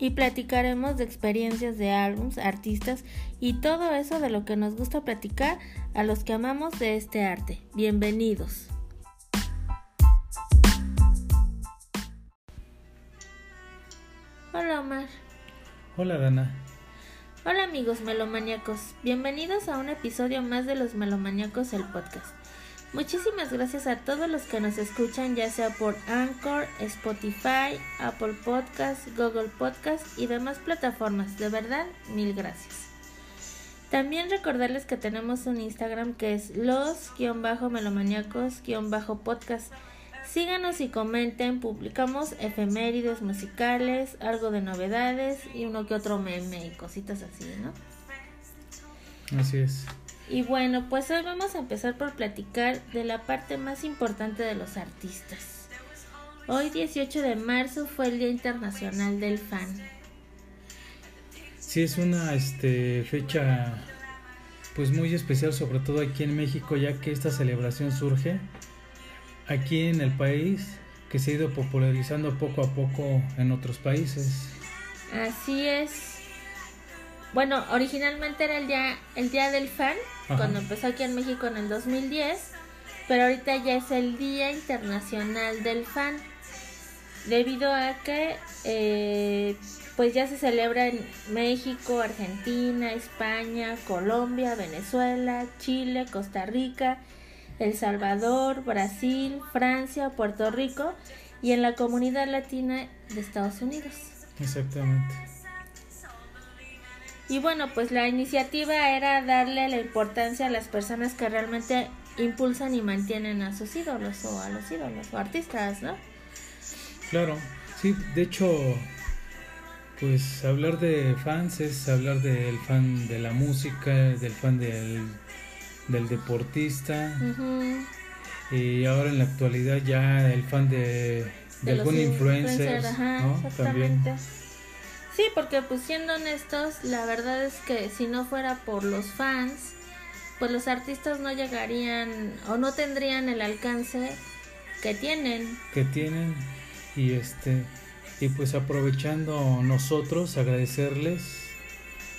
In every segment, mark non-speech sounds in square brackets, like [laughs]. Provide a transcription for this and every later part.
Y platicaremos de experiencias de álbums, artistas y todo eso de lo que nos gusta platicar a los que amamos de este arte. Bienvenidos. Hola Omar. Hola Dana. Hola amigos melomaníacos. Bienvenidos a un episodio más de los melomaníacos el podcast. Muchísimas gracias a todos los que nos escuchan, ya sea por Anchor, Spotify, Apple Podcast, Google Podcast y demás plataformas. De verdad, mil gracias. También recordarles que tenemos un Instagram que es los-melomaniacos-podcast. Síganos y comenten, publicamos efemérides musicales, algo de novedades y uno que otro meme y cositas así, ¿no? Así es. Y bueno, pues hoy vamos a empezar por platicar de la parte más importante de los artistas. Hoy 18 de marzo fue el Día Internacional del Fan. Sí, es una este, fecha pues muy especial, sobre todo aquí en México, ya que esta celebración surge aquí en el país, que se ha ido popularizando poco a poco en otros países. Así es. Bueno, originalmente era el día, el día del fan, cuando empezó aquí en México en el 2010, pero ahorita ya es el Día Internacional del Fan, debido a que eh, pues ya se celebra en México, Argentina, España, Colombia, Venezuela, Chile, Costa Rica, El Salvador, Brasil, Francia, Puerto Rico y en la comunidad latina de Estados Unidos. Exactamente. Y bueno, pues la iniciativa era darle la importancia a las personas que realmente impulsan y mantienen a sus ídolos o a los ídolos o artistas, ¿no? Claro, sí, de hecho, pues hablar de fans es hablar del fan de la música, del fan del, del deportista. Y ahora en la actualidad ya el fan de, de, algún influencer, ¿no? También. Sí, porque pues siendo honestos, la verdad es que si no fuera por los fans, pues los artistas no llegarían o no tendrían el alcance que tienen. Que tienen y este y pues aprovechando nosotros agradecerles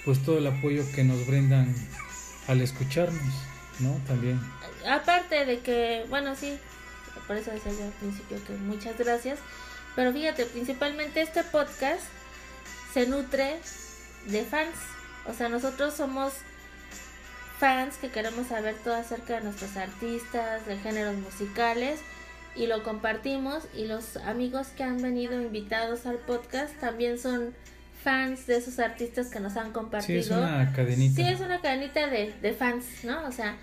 pues todo el apoyo que nos brindan al escucharnos, ¿no? También. Aparte de que, bueno, sí, por eso decía yo al principio que muchas gracias, pero fíjate, principalmente este podcast se nutre de fans. O sea, nosotros somos fans que queremos saber todo acerca de nuestros artistas, de géneros musicales y lo compartimos y los amigos que han venido invitados al podcast también son fans de esos artistas que nos han compartido. Sí, es una cadenita. Sí, es una cadenita de, de fans, ¿no? O sea,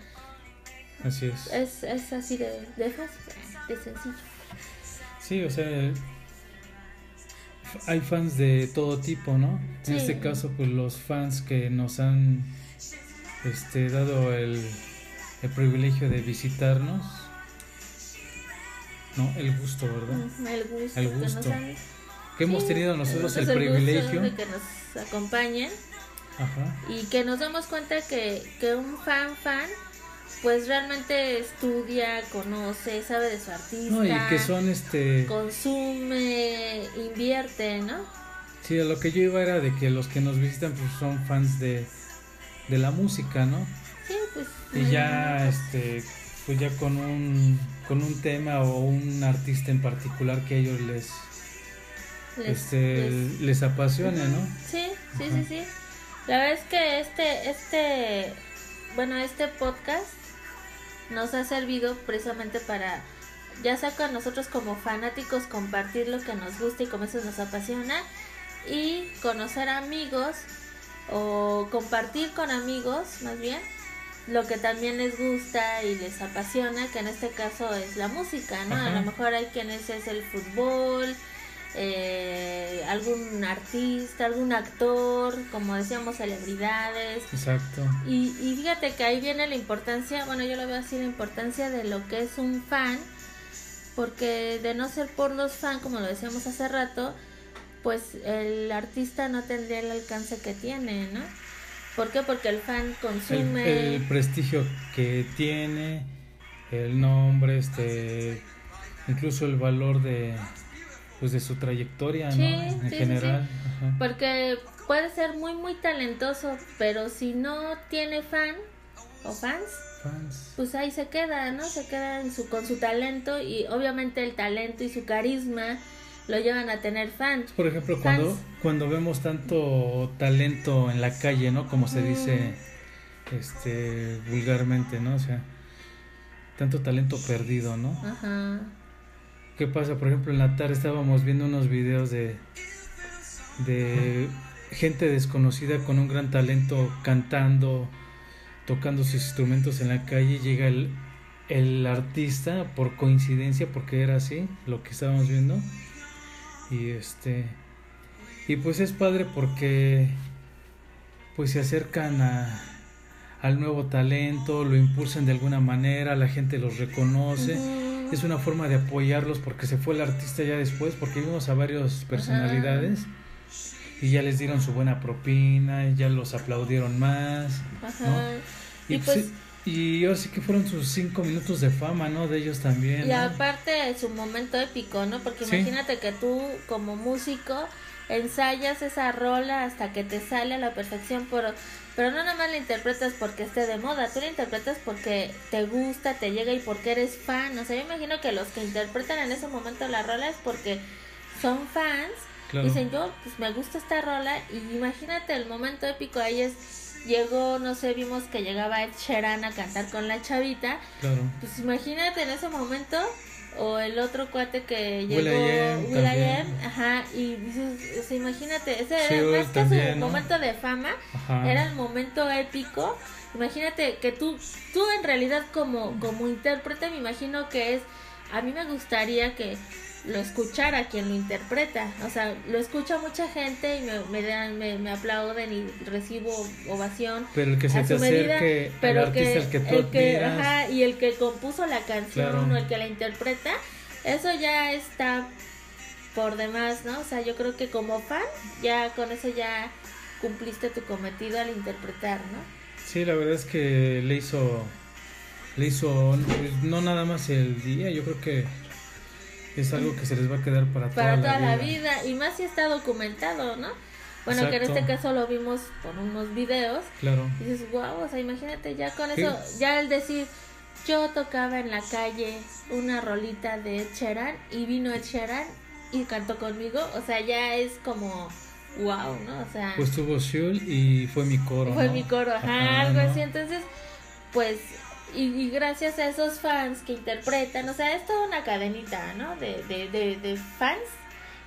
así es. Es, es así de, de fácil, de sencillo. Sí, o sea, hay fans de todo tipo, ¿no? En este caso, pues los fans que nos han este, dado el, el privilegio de visitarnos, ¿no? El gusto, ¿verdad? El gusto. El gusto. Que, hemos tenido nosotros el, privilegio de que nos acompañen Ajá. y que nos damos cuenta que, que un fan fan pues realmente estudia, conoce, sabe de su artista. No, y que son este... Consume, invierte, ¿no? Sí, lo que yo iba era de que los que nos visitan pues son fans de, de la música, ¿no? Sí, pues... Y ya, este, pues ya con un, con un tema o un artista en particular que a ellos les... les este, les, apasione, ¿no? Sí, sí, sí, sí. La verdad es que este, este, bueno, este podcast nos ha servido precisamente para, ya sea con nosotros como fanáticos, compartir lo que nos gusta y como eso nos apasiona, y conocer amigos o compartir con amigos, más bien, lo que también les gusta y les apasiona, que en este caso es la música, ¿no? A lo mejor hay quienes es el fútbol, eh, algún artista, algún actor, como decíamos, celebridades. Exacto. Y, y fíjate que ahí viene la importancia, bueno, yo lo veo así, la importancia de lo que es un fan, porque de no ser por los fans, como lo decíamos hace rato, pues el artista no tendría el alcance que tiene, ¿no? ¿Por qué? Porque el fan consume... El, prestigio que tiene, el nombre, este, incluso el valor de, pues de su trayectoria, ¿no? En general. Porque puede ser muy, muy talentoso, pero si no tiene fan o fans, fans. pues ahí se queda, ¿no? Se queda en su, con su talento y obviamente el talento y su carisma lo llevan a tener fans. Por ejemplo, cuando cuando vemos tanto talento en la calle, ¿no? Como se dice este vulgarmente, ¿no? O sea, tanto talento perdido, ¿no? Ajá. ¿Qué pasa? Por ejemplo, en la tarde estábamos viendo unos videos de de gente desconocida con un gran talento cantando, tocando sus instrumentos en la calle, llega el artista por coincidencia porque era así lo que estábamos viendo y este y pues es padre porque pues se acercan a, al nuevo talento, lo impulsan de alguna manera, la gente los reconoce. Es una forma de apoyarlos porque se fue el artista ya después, porque vimos a varias personalidades y ya les dieron su buena propina, ya los aplaudieron más. Y, y, pues, y ahora sí que fueron sus cinco minutos de fama, ¿no? De ellos también. Y aparte su momento épico, ¿no? Porque imagínate que tú como músico ensayas esa rola hasta que te sale a la perfección, pero, pero no nada más la interpretas porque esté de moda, tú la interpretas porque te gusta, te llega y porque eres fan. O sea, yo imagino que los que interpretan en ese momento la rola es porque son fans. Dicen, yo pues me gusta esta rola y imagínate el momento épico ahí es llegó, no sé, vimos que llegaba Ed Sheeran a cantar con la chavita. Claro. Pues imagínate en ese momento o el otro cuate que llegó Will.i.am, ajá, y dices, o sea, imagínate, ese era más que su momento de fama, era el momento épico. Imagínate que tú tú en realidad como como intérprete me imagino que es a mí me gustaría que lo escuchara quien lo interpreta. O sea, lo escucha mucha gente y me, me, dan, me, me aplauden y recibo ovación. Pero el que se te acerque pero que, el que, el que ajá, y el que compuso la canción o el que la interpreta, eso ya está por demás, ¿no? O sea, yo creo que como fan, ya con eso ya cumpliste tu cometido al interpretar, ¿no? Sí, la verdad es que le hizo le hizo no nada más el día, yo creo que es algo que se les va a quedar para, para toda, la, vida. Y más si está documentado, ¿no? Bueno, que en este caso lo vimos por unos videos. Claro. Y dices, wow, o sea, imagínate ya con eso, ya el decir, yo tocaba en la calle una rolita de Ed Sheeran y vino Ed Sheeran y cantó conmigo, o sea, ya es como wow, ¿no? O sea, pues tuvo Shul y fue mi coro. Fue mi coro, ajá, algo así. Entonces, pues y, gracias a esos fans que interpretan, o sea, es toda una cadenita, ¿no? De, de, de, fans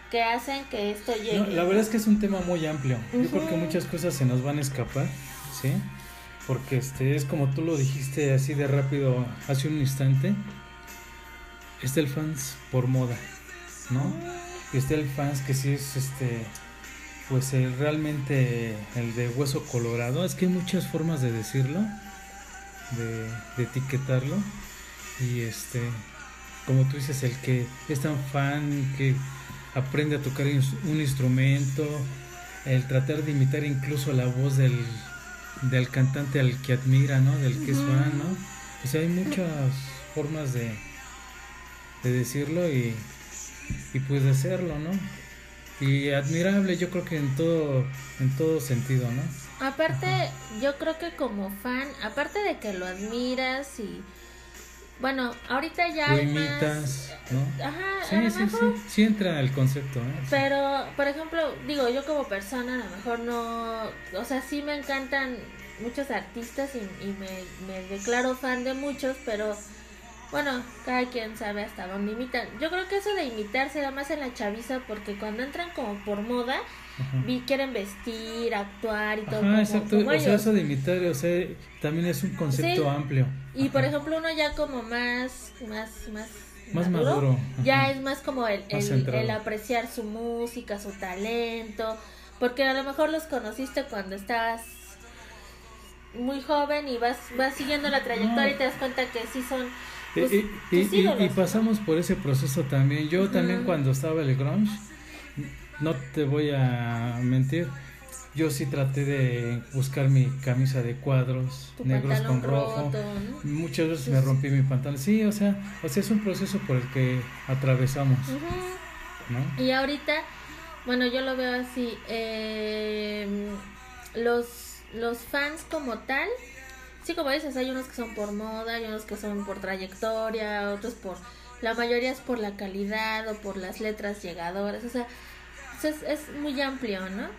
que hacen que esto llegue. la verdad es que es un tema muy amplio. Yo creo que muchas cosas se nos van a escapar, ¿sí? Porque este es como tú lo dijiste así de rápido hace un instante. Está el fans por moda, ¿no? Y está el fans que sí es este pues el, realmente el de hueso colorado. Es que hay muchas formas de decirlo de, etiquetarlo. Y este como tú dices el que es tan fan que aprende a tocar un instrumento el tratar de imitar incluso la voz del, del cantante al que admira no del que es fan no o sea hay muchas formas de de decirlo y y pues de hacerlo no y admirable yo creo que en todo en todo sentido no Aparte, yo creo que como fan, aparte de que lo admiras y bueno, ahorita ya lo imitas, ¿no? Ajá, sí, sí, sí, sí entra el concepto, ¿eh? Pero, por ejemplo, digo, yo como persona a lo mejor no, o sea, sí me encantan muchos artistas y, y me, me declaro fan de muchos, pero bueno, cada quien sabe hasta dónde imitan. Yo creo que eso de imitar se da más en la chaviza porque cuando entran como por moda, vi, quieren vestir, actuar y todo. Ajá, exacto. o sea, eso de imitar, o sea, también es un concepto amplio. Y por ejemplo, uno ya como más, más, más más maduro, ya es más como el, el, apreciar su música, su talento, porque a lo mejor los conociste cuando estabas muy joven y vas, vas siguiendo la trayectoria y te das cuenta que sí son... Pues, y, y, pasamos por ese proceso también. Yo también cuando estaba el grunge, no te voy a mentir, yo sí traté de buscar mi camisa de cuadros negros con rojo. Muchas veces me rompí mi pantalón. Sí, o sea, o sea, es un proceso por el que atravesamos. ¿no? Y ahorita, bueno, yo lo veo así. Eh, los, los fans como tal, sí, como dices, hay unos que son por moda, hay unos que son por trayectoria, otros por... La mayoría es por la calidad o por las letras llegadoras. O sea, es, es muy amplio, ¿no?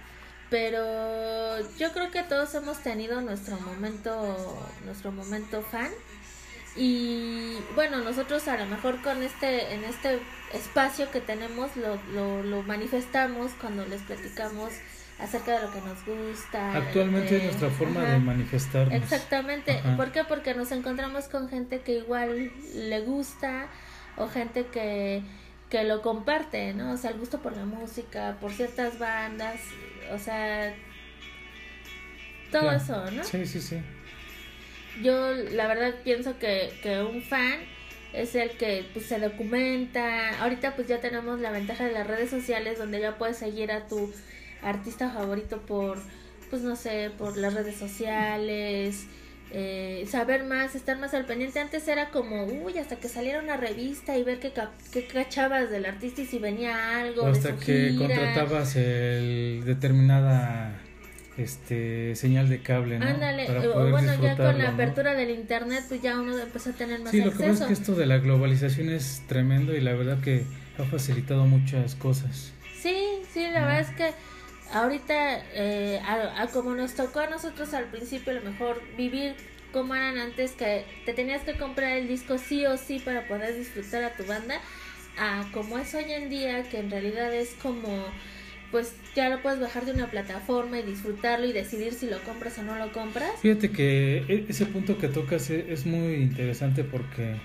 pero yo creo que todos hemos tenido nuestro momento nuestro momento fan. Y bueno nosotros a lo mejor con este en este espacio que tenemos lo, lo, manifestamos cuando les platicamos acerca de lo que nos gusta actualmente es nuestra forma de manifestarnos. Exactamente. ¿por qué? porque nos encontramos con gente que igual le gusta o gente que que lo comparte, ¿no? O sea, el gusto por la música, por ciertas bandas, o sea, todo eso, ¿no? Sí, sí, sí. Yo la verdad pienso que, que un fan es el que pues, se documenta. Ahorita pues ya tenemos la ventaja de las redes sociales donde ya puedes seguir a tu artista favorito por, pues no sé, por las redes sociales. Eh, saber más, estar más al pendiente. Antes era como, uy, hasta que saliera una revista y ver qué, qué cachabas del artista y si venía algo. hasta que contratabas el determinada este señal de cable, ¿no? Ándale, bueno, ya con la apertura del internet, pues ya uno empezó a tener más Sí, lo que pasa es que esto de la globalización es tremendo y la verdad que ha facilitado muchas cosas. Sí, sí, la verdad es que ahorita, eh, a, como nos tocó a nosotros al principio, a lo mejor vivir como eran antes, que te tenías que comprar el disco sí o sí para poder disfrutar a tu banda, a como es hoy en día, que en realidad es como, pues ya lo puedes bajar de una plataforma y disfrutarlo y decidir si lo compras o no lo compras. Fíjate que e, ese punto que tocas e, es muy interesante porque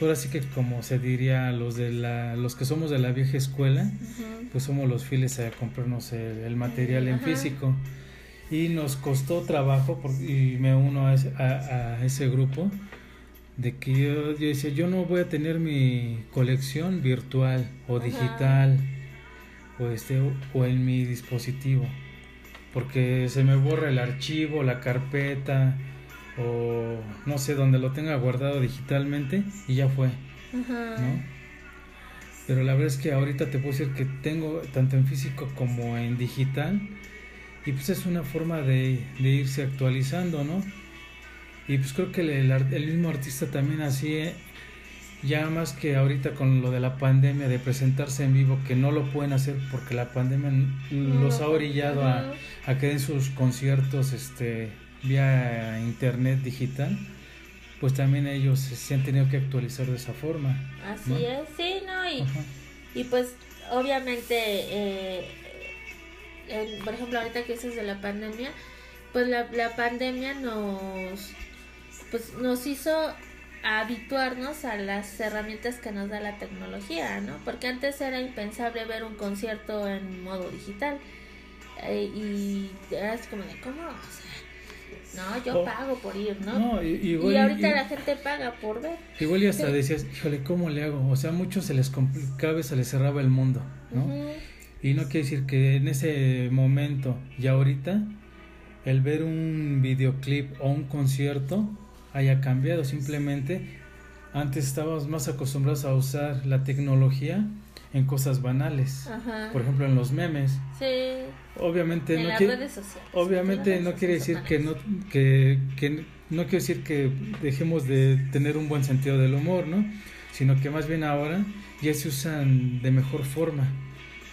ahora sí que como se diría los de la los que somos de la vieja escuela pues somos los fieles a comprarnos el, material en físico. Y nos costó trabajo y me uno a ese, grupo de que yo, decía yo no voy a tener mi colección virtual o digital o este o en mi dispositivo porque se me borra el archivo la carpeta o no sé, donde lo tenga guardado digitalmente y ya fue, ¿no? Pero la verdad es que ahorita te puedo decir que tengo tanto en físico como en digital y pues es una forma de, irse actualizando, ¿no? Y pues creo que el, el, mismo artista también así, ¿eh? ya más que ahorita con lo de la pandemia, de presentarse en vivo, que no lo pueden hacer porque la pandemia los ha orillado a, a que den sus conciertos este vía internet digital, pues también ellos se han tenido que actualizar de esa forma. Así es, sí, ¿no? Y, y pues obviamente, eh, por ejemplo, ahorita que dices de la pandemia, pues la, la pandemia nos, pues nos hizo habituarnos a las herramientas que nos da la tecnología, ¿no? Porque antes era impensable ver un concierto en modo digital. Eh, y era como de, ¿cómo? No, yo pago por ir, ¿no? y, ahorita la gente paga por ver. Igual y hasta decías, híjole, ¿cómo le hago? O sea, a muchos se les complicaba se les cerraba el mundo, ¿no? Y no quiere decir que en ese momento y ahorita el ver un videoclip o un concierto haya cambiado. Simplemente antes estábamos más acostumbrados a usar la tecnología en cosas banales. Por ejemplo, en los memes. Sí. Obviamente en no quiere redes sociales, Obviamente no quiere decir que no que, que no quiere decir que dejemos de tener un buen sentido del humor, ¿no? Sino que más bien ahora ya se usan de mejor forma,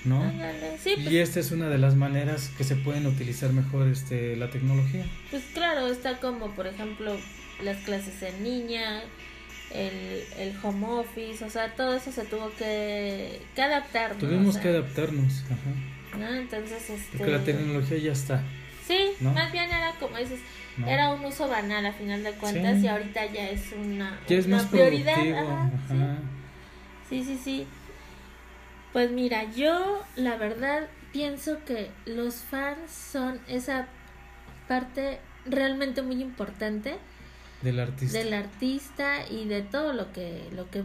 ¿no? Sí, pues y esta es una de las maneras que se pueden utilizar mejor este la tecnología. Pues claro, está como por ejemplo las clases en línea, el, el home office, o sea, todo eso se tuvo que, que adaptar. Tuvimos que adaptarnos, ajá. ¿no? Entonces, este... Porque la tecnología ya está. Sí, más bien era como dices, era un uso banal a final de cuentas y ahorita ya es una, ya es más prioridad. Ajá, Sí, sí, sí. Pues mira, yo la verdad pienso que los fans son esa parte realmente muy importante del artista. Del artista y de todo lo que lo que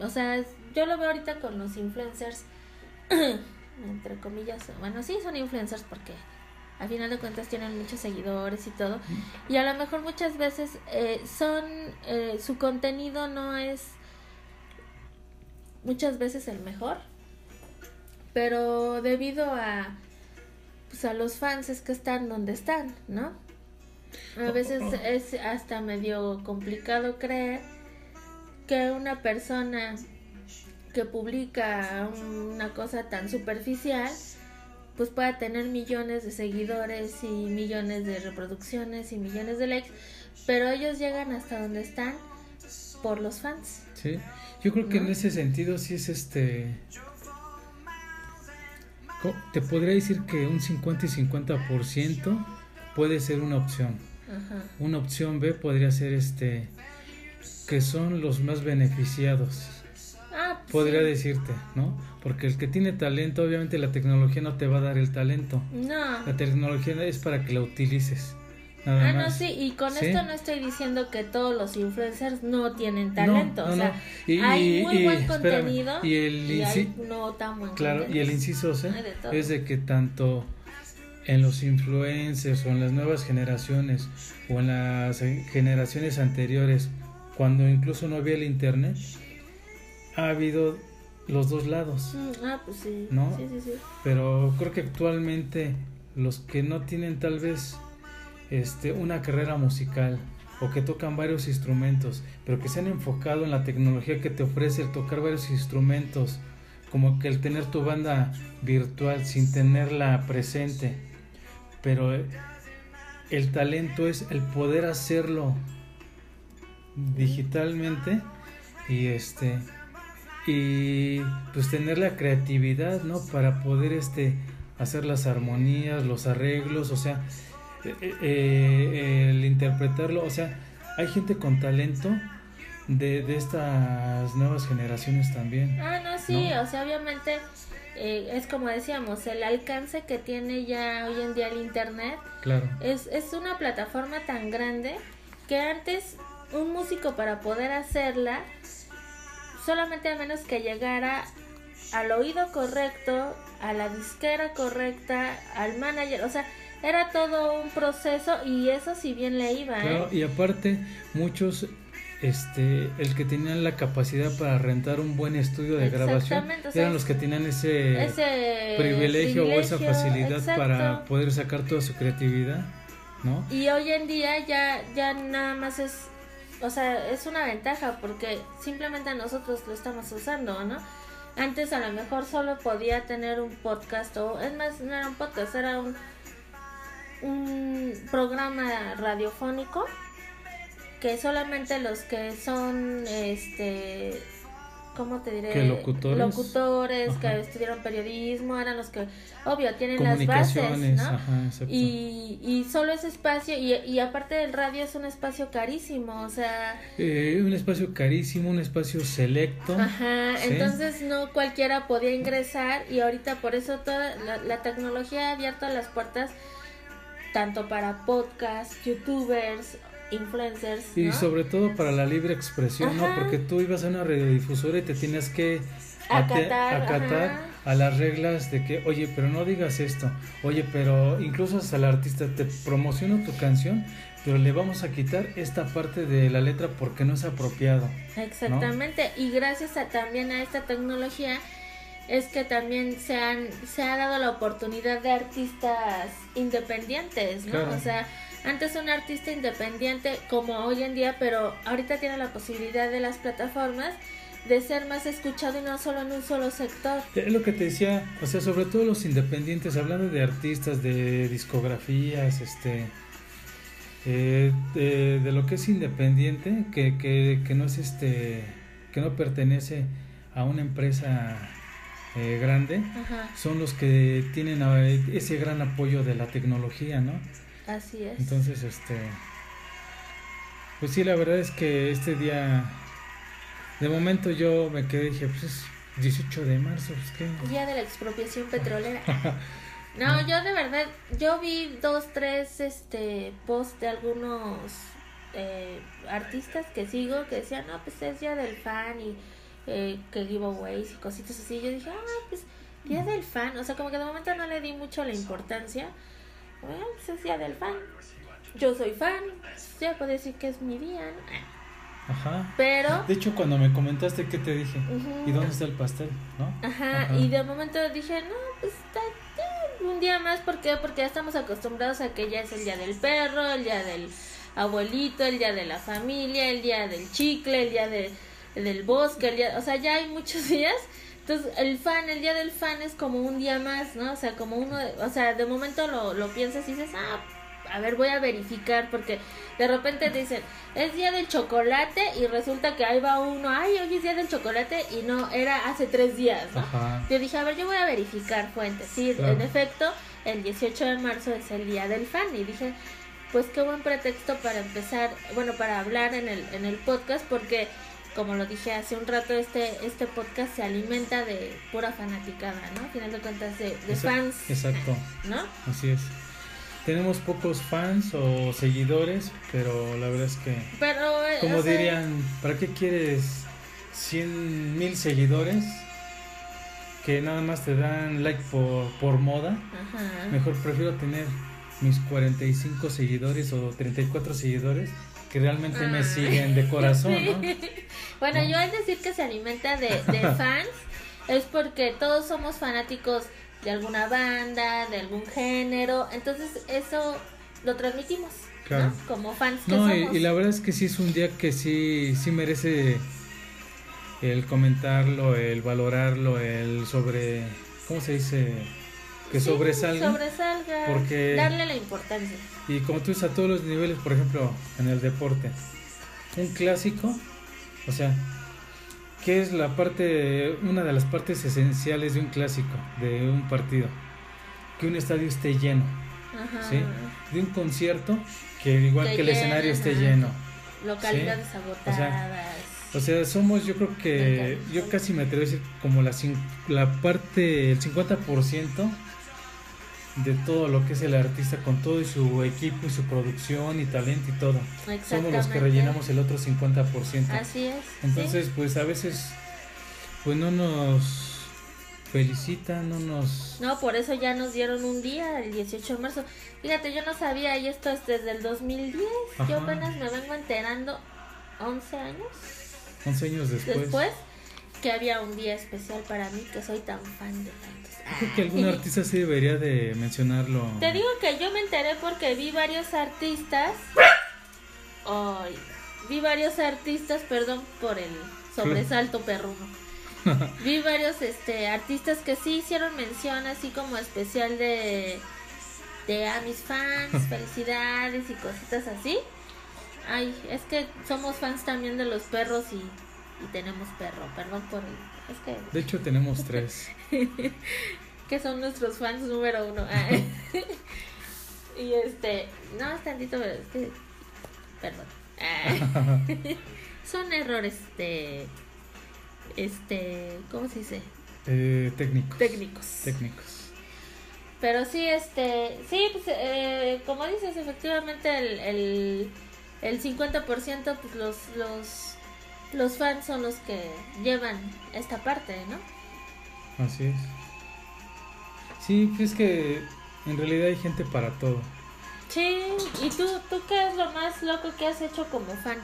o sea yo lo veo ahorita con los influencers [clears throat] entre comillas bueno sí son influencers porque al final de cuentas tienen muchos seguidores y todo y a lo mejor muchas veces eh, son eh, su contenido no es muchas veces el mejor pero debido a pues a los fans es que están donde están no a veces es hasta medio complicado creer que una persona que publica una cosa tan superficial pues pueda tener millones de seguidores y millones de reproducciones y millones de likes, pero ellos llegan hasta donde están por los fans. Sí, yo creo que en ese sentido sí es este... Te podría decir que un 50 y 50% puede ser una opción. Una opción B podría ser este que son los más beneficiados. Ah, pues podría decirte, ¿no? Porque el que tiene talento, obviamente la tecnología no te va a dar el talento. No. La tecnología es para que la utilices. Nada ah, no, sí, y con esto no estoy diciendo que todos los influencers no tienen talento. o sea, hay muy buen contenido y, el hay no tan buen Claro, y el inciso C es de que tanto en los influencers o en las nuevas generaciones o en las generaciones anteriores, cuando incluso no había el internet, ha habido los dos lados. Mm, ah, pues sí. ¿no? Sí, sí, sí. Pero creo que actualmente los que no tienen tal vez este, una carrera musical o que tocan varios instrumentos, pero que se han enfocado en la tecnología que te ofrece el tocar varios instrumentos, como que el tener tu banda virtual sin tenerla presente, pero el talento es el poder hacerlo digitalmente y este y pues tener la creatividad no para poder este hacer las armonías los arreglos o sea eh, eh, eh, el interpretarlo. O sea hay gente con talento de, de estas nuevas generaciones también ah no sí o sea obviamente eh, es como decíamos, el alcance que tiene ya hoy en día el Internet claro. es, es una plataforma tan grande que antes un músico para poder hacerla, solamente a menos que llegara al oído correcto, a la disquera correcta, al manager, o sea, era todo un proceso y eso si bien le iba. Claro, ¿eh? y aparte muchos este el que tenían la capacidad para rentar un buen estudio de grabación eran los que tenían ese, privilegio, o esa facilidad para poder sacar toda su creatividad ¿no? y hoy en día ya ya nada más es o sea es una ventaja porque simplemente nosotros lo estamos usando no antes a lo mejor solo podía tener un podcast o es más no era un podcast era un un programa radiofónico que solamente los que son este ¿cómo te diré? locutores. Locutores que estudiaron periodismo, eran los que, obvio, tienen las bases, ¿no? y, y solo ese espacio, y, y aparte del radio es un espacio carísimo, o sea... Eh, un espacio carísimo, un espacio selecto. Ajá, entonces no cualquiera podía ingresar y ahorita por eso toda la, la tecnología ha abierto las puertas tanto para podcasts, youtubers, influencers. Y sobre todo para la libre expresión, ¿no? Porque tú ibas a una radiodifusora y te tienes que acatar, a las reglas de que, oye, pero no digas esto, oye, pero incluso hasta el artista te promociona tu canción, pero le vamos a quitar esta parte de la letra porque no es apropiado. Exactamente, y gracias a, también a esta tecnología es que también se, han, se ha dado la oportunidad de artistas independientes, ¿no? O sea, antes un artista independiente como hoy en día, pero ahorita tiene la posibilidad de las plataformas de ser más escuchado y no solo en un solo sector. Es lo que te decía, o sea, sobre todo los independientes, hablando de artistas, de discografías, este, eh, de, lo que es independiente, que, que, que, no es este, que no pertenece a una empresa eh, grande, son los que tienen eh, ese gran apoyo de la tecnología, ¿no? Así es. Entonces, este, pues sí, la verdad es que este día de momento yo me quedé y dije, pues es 18 de marzo, pues qué. Día de la expropiación [laughs] petrolera. [laughs] no, yo de verdad, yo vi dos, tres este posts de algunos eh, artistas que sigo que decían, no, pues es día del fan y eh, que giveaways y cositas así. Yo dije, ah, pues día del fan. O sea, como que de momento no le di mucho la importancia. Bueno, pues es día del fan. Yo soy fan, ya puedo decir que es mi día. Ajá. Pero. De hecho, cuando me comentaste, ¿qué te dije? ¿Y dónde está el pastel? ¿No? Ajá, y de momento dije, no, pues está un día más. ¿Por qué? Porque ya estamos acostumbrados a que ya es el día del perro, el día del abuelito, el día de la familia, el día del chicle, el día de, del bosque, el día. O sea, ya hay muchos [laughs] días. Entonces, el fan, el día del fan es como un día más, ¿no? O sea, como uno, o sea, de momento lo, lo piensas y dices, ah, a ver, voy a verificar porque de repente dicen, es día del chocolate y resulta que ahí va uno, ay, hoy es día del chocolate y no, era hace tres días, ¿no? Yo dije, a ver, yo voy a verificar fuentes. Sí, en efecto, el 18 de marzo es el día del fan y dije, pues qué buen pretexto para empezar, bueno, para hablar en el, en el podcast porque como lo dije hace un rato, este, este podcast se alimenta de pura fanaticada, ¿no? Al final de cuentas, de, de fans. Exacto. ¿No? Así es tenemos pocos fans o seguidores, pero la verdad es que, pero, eh, como dirían, ¿para qué quieres 100 mil seguidores que nada más te dan like por, por moda? Mejor prefiero tener mis 45 seguidores o 34 seguidores que realmente me ah. siguen de corazón, ¿no? [laughs] bueno, yo al decir que se alimenta de, de [laughs] fans es porque todos somos fanáticos de alguna banda, de algún género. Entonces eso lo transmitimos, ¿no? Como fans que no, somos. Y, la verdad es que sí es un día que sí, sí merece el comentarlo, el valorarlo, el sobre, ¿cómo se dice? Que sobresalga. Sobresalga. Porque, darle la importancia. Y como tú dices, a todos los niveles, por ejemplo, en el deporte, un clásico, o sea, ¿Qué es la parte, una de las partes esenciales de un clásico, de un partido? Que un estadio esté lleno, ¿sí? De un concierto, que igual que, el escenario esté lleno. Localidades agotadas. O sea, somos, yo creo que, yo casi me atrevo a decir como la, la parte, el 50% de todo lo que es el artista con todo y su equipo y su producción y talento y todo. Somos los que rellenamos el otro 50%. Así es. Entonces, pues a veces pues no nos felicitan, no nos... No, por eso ya nos dieron un día, el 18 de marzo. Fíjate, yo no sabía, y esto es desde el 2010. Yo apenas me vengo enterando 11 años. 11 años después. Después que había un día especial para mí, que soy tan fan de Creo que algún artista sí debería de mencionarlo. Te digo que yo me enteré porque vi varios artistas. Ay, vi varios artistas, perdón por el sobresalto perruno. [laughs] vi varios este artistas que sí hicieron mención así como especial de de a mis fans, [laughs] felicidades y cositas así. Ay, es que somos fans también de los perros y, y tenemos perro, perdón por el de hecho, tenemos tres. [laughs] que son nuestros fans número uno. Ah. [laughs] y este, no es tantito, pero es que, perdón. Ah. [laughs] son errores de, este, ¿cómo se dice? Eh, técnicos. Técnicos. Técnicos. Pero sí, este, sí, pues, eh, como dices, efectivamente el, el, el 50% pues los, los los fans son los que llevan esta parte, ¿no? Así es. Sí, es que en realidad hay gente para todo. Sí, ¿y tú, tú qué es lo más loco que has hecho como fan?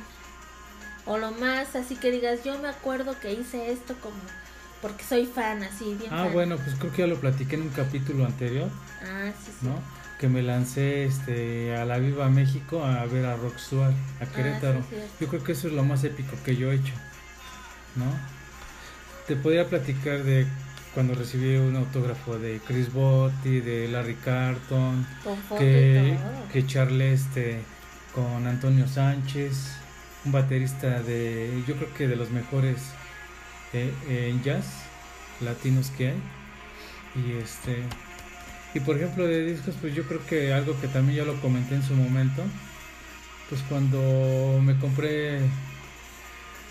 O lo más así que digas, yo me acuerdo que hice esto como porque soy fan, así, bien. Ah, bueno, pues creo que ya lo platiqué en un capítulo anterior. Ah, sí, sí. ¿No? Que me lancé este a la Viva México a ver a Rock a ah, Querétaro. yo creo que eso es lo más épico que yo he hecho, ¿no? Te podría platicar de cuando recibí un autógrafo de Chris Botti, de Larry Carton, que, que charlé este con Antonio Sánchez, un baterista de, yo creo que de los mejores eh, en jazz latinos que hay. Y este, y por ejemplo de discos, pues yo creo que algo que también ya lo comenté en su momento, pues cuando me compré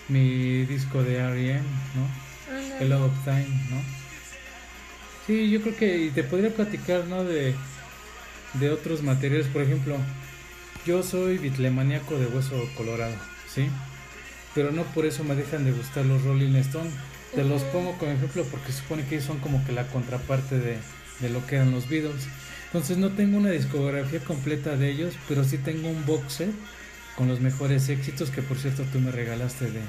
mi disco de R.E.M., ¿no? El Love of Time, ¿no? Sí, yo creo que y te podría platicar, ¿no? De, de otros materiales, por ejemplo, yo soy bitlemaniaco de hueso colorado, ¿sí? Pero no por eso me dejan de gustar los Rolling Stones. Te los pongo como ejemplo porque supone que ellos son como que la contraparte de, de lo que eran los Beatles. Entonces no tengo una discografía completa de ellos, pero sí tengo un box set con los mejores éxitos que por cierto tú me regalaste de,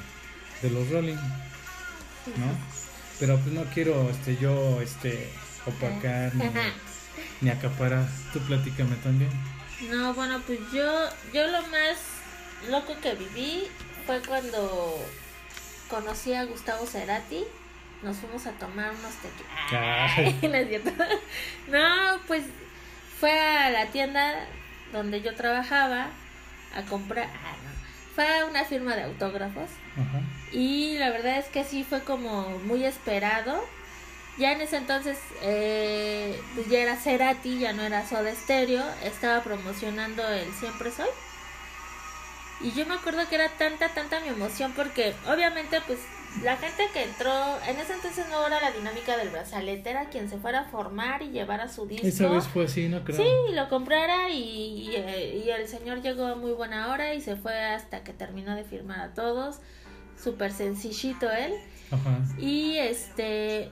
de los Rolling, ¿no? Pero pues no quiero este yo este opacar ni, ni acaparar. Tú platícame también. No, bueno, pues yo yo lo más loco que viví fue cuando conocí a Gustavo Cerati. Nos fuimos a tomar unos tequilas. [laughs] no, pues fue a la tienda donde yo trabajaba a comprar. Ah, fue a una firma de autógrafos. Y la verdad es que sí fue como muy esperado. Ya en ese entonces eh, pues ya era Cerati, ya no era Soda Stereo. Estaba promocionando el Siempre Soy. Y yo me acuerdo que era tanta, tanta mi emoción porque obviamente pues la gente que entró, en ese entonces no era la dinámica del brazalete, era quien se fuera a formar y llevara su disco. Esa vez fue así, ¿no creo? Sí, lo comprara y, y, el señor llegó a muy buena hora y se fue hasta que terminó de firmar a todos. Súper sencillito él. Ajá. Y este,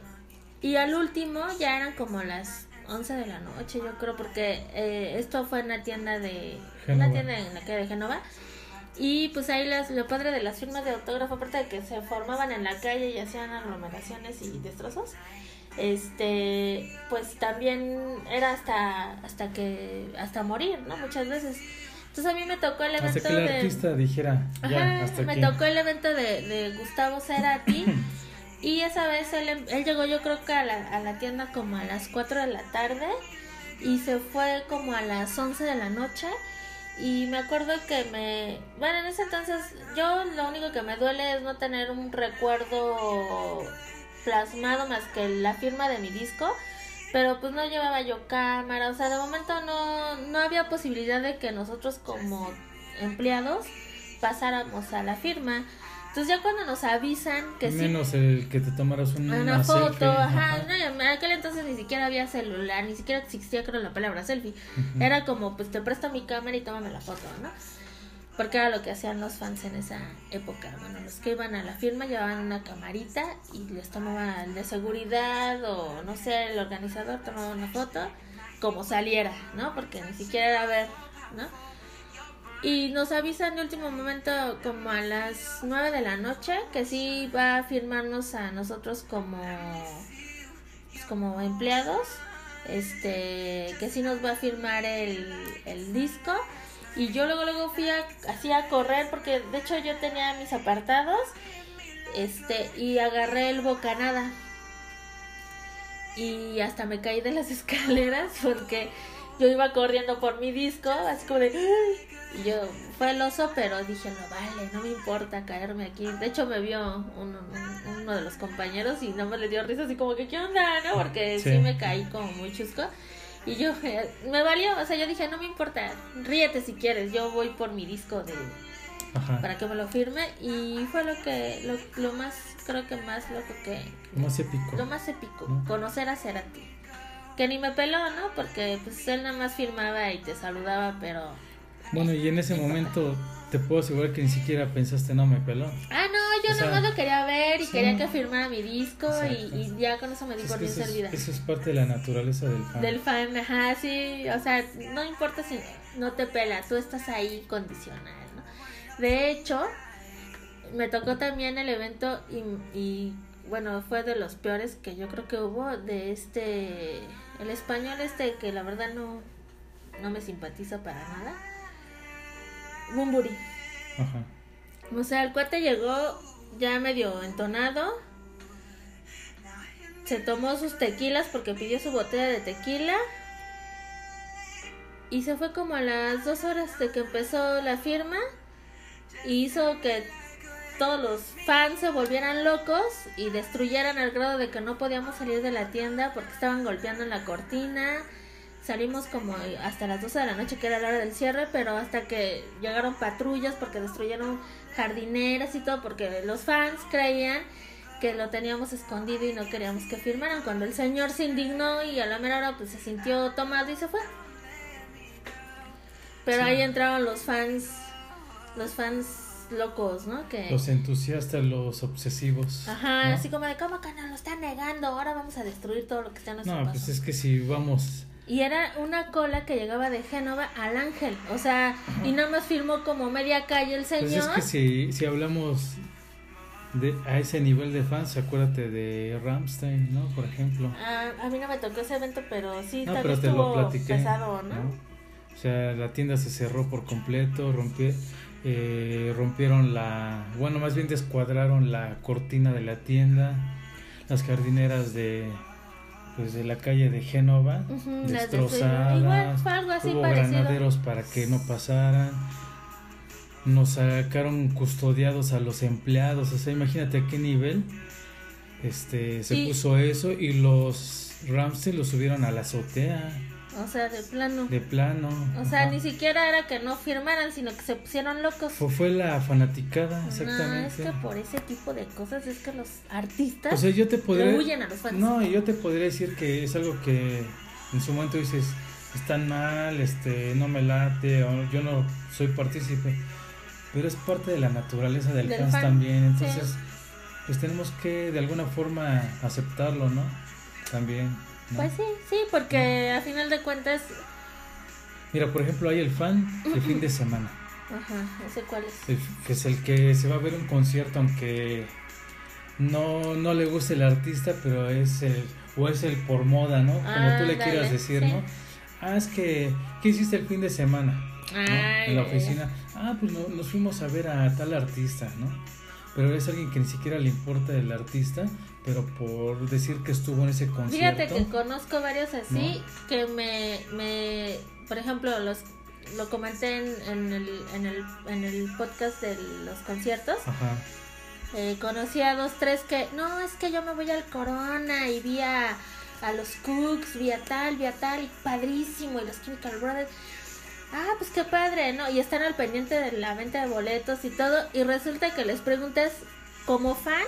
y al último ya eran como las 11 de la noche, yo creo, porque eh, esto fue en la tienda de, una tienda en la que de Genova. Y pues ahí las, lo padre de las firmas de autógrafo, aparte de que se formaban en la calle y hacían aglomeraciones y destrozos, este, pues también era hasta, hasta que, hasta morir, ¿no? Muchas veces. Entonces a mí me tocó el evento hasta que el artista dijera, ya, hasta me tocó el evento de, de Gustavo Cerati. [laughs] y esa vez él, él llegó yo creo que a la, a la tienda como a las 4 de la tarde y se fue como a las 11 de la noche y me acuerdo que me... Bueno, en ese entonces yo lo único que me duele es no tener un recuerdo plasmado más que la firma de mi disco. Pero pues no llevaba yo cámara, o sea, de momento no, no había posibilidad de que nosotros como empleados pasáramos a la firma. Entonces ya cuando nos avisan que Menos el que te tomaras una, foto, ajá, No, en aquel entonces ni siquiera había celular, ni siquiera existía creo la palabra selfie. Era como, pues te presto mi cámara y tómame la foto, ¿no? Porque era lo que hacían los fans en esa época. Bueno, los que iban a la firma llevaban una camarita y les tomaban el de seguridad o no sé, el organizador tomaba una foto como saliera, ¿no? Porque ni siquiera era ver, ¿no? Y nos avisan de último momento como a las 9 de la noche que sí va a firmarnos a nosotros como pues, como empleados. Este, que sí nos va a firmar el, el disco. Y yo luego luego fui a, así a correr porque de hecho yo tenía mis apartados. Este, y agarré el bocanada. Y hasta me caí de las [laughs] escaleras porque yo iba corriendo por mi disco, así como de y yo, fue el oso, pero dije, no vale, no me importa caerme aquí. De hecho, me vio uno, uno de los compañeros y no me le dio risa, así como que, ¿qué onda? ¿No? Porque sí, me caí como muy chusco. Y yo, me valió, o sea, yo dije, no me importa, ríete si quieres, yo voy por mi disco de... Para que me lo firme y fue lo que, lo, lo más, creo que más loco que... Lo más épico. Lo más épico, conocer a Cerati. Que ni me peló, ¿no? Porque pues él nada más firmaba y te saludaba, pero bueno, y en ese momento te puedo asegurar que ni siquiera pensaste, no me peló. Ah, no, yo nada más lo quería ver y quería que firmara mi disco y, ya con eso me di por bien servida. Eso es parte de la naturaleza del fan. Del fan, ajá, sí, o sea, no importa si no te pela, tú estás ahí condicional, ¿no? De hecho, me tocó también el evento y, y bueno, fue de los peores que yo creo que hubo de este, el español este que la verdad no, no me simpatiza para nada Bumburi. Ajá. O sea, el cuate llegó ya medio entonado. Se tomó sus tequilas porque pidió su botella de tequila. Y se fue como a las dos horas de que empezó la firma. Y hizo que todos los fans se volvieran locos y destruyeran al grado de que no podíamos salir de la tienda porque estaban golpeando en la cortina salimos como hasta las 12 de la noche, que era la hora del cierre, pero hasta que llegaron patrullas porque destruyeron jardineras y todo, porque los fans creían que lo teníamos escondido y no queríamos que firmaran. Cuando el señor se indignó y a la mera hora pues se sintió tomado y se fue. Pero ahí entraron los fans, los fans locos, ¿no? Que... Los entusiastas, los obsesivos. Ajá, así como de, ¿cómo que nos lo están negando? Ahora vamos a destruir todo lo que está en nuestro No, pues es que si vamos... Y era una cola que llegaba de Génova al Ángel, o sea, y no más firmó como media calle el señor. Pues es que si, si hablamos de, a ese nivel de fans, acuérdate de Ramstein, ¿no? Por ejemplo. Ah, a mí no me tocó ese evento, pero sí, no, pero te lo platiqué, pesado, ¿no? O sea, la tienda se cerró por completo, rompió, eh, rompieron la, bueno, más bien descuadraron la cortina de la tienda, las jardineras de, pues de la calle de Génova, destrozadas, Igual, fue algo así hubo granaderos para que no pasaran, nos sacaron custodiados a los empleados, o sea, imagínate a qué nivel este se puso eso y los Ramsey los subieron a la azotea. O sea, de plano. De plano. O sea, ni siquiera era que no firmaran, sino que se pusieron locos. Fue, fue la fanaticada, exactamente. No, es que por ese tipo de cosas es que los artistas o sea, yo te podría, huyen a los fans. No, yo te podría decir que es algo que en su momento dices, están mal, este, no me late, o yo no soy partícipe. Pero es parte de la naturaleza del, fans también, entonces pues tenemos que de alguna forma aceptarlo, ¿no? También. Pues sí, sí, porque a final de cuentas... Mira, por ejemplo, hay el fan de fin de semana. Ajá, ese cuál es. que es el que se va a ver un concierto aunque no, no le guste el artista, pero es el, o es el por moda, ¿no? Como tú le quieras decir, ¿no? Ah, es que, ¿qué hiciste el fin de semana? en la oficina. Ah, pues no, nos fuimos a ver a tal artista, ¿no? Pero es alguien que ni siquiera le importa el artista, pero por decir que estuvo en ese concierto. Fíjate que conozco varios así que me, me, por ejemplo, los lo comenté en, el, en, el, en el podcast de los conciertos. Ajá. Eh, conocí a dos, tres que, no, es que yo me voy al Corona y vi a, a los Cooks, vi a tal, vi a tal, y padrísimo, y los Chemical Brothers. Ah, pues qué padre, ¿no? Y están al pendiente de la venta de boletos y todo, y resulta que les preguntas, como fan,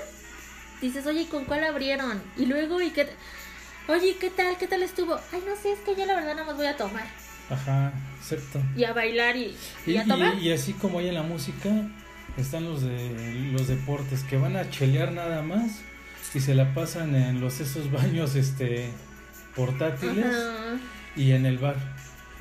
dices, oye, ¿con cuál abrieron? Y luego, ¿y qué? Oye, ¿qué tal? ¿Qué tal estuvo? Ay, no sé, es que yo la verdad no me voy a tomar. Ajá, exacto. Y a bailar y, y, a tomar. Y, así como hay en la música, están los de los deportes que van a chelear nada más y se la pasan en los esos baños este portátiles y en el bar.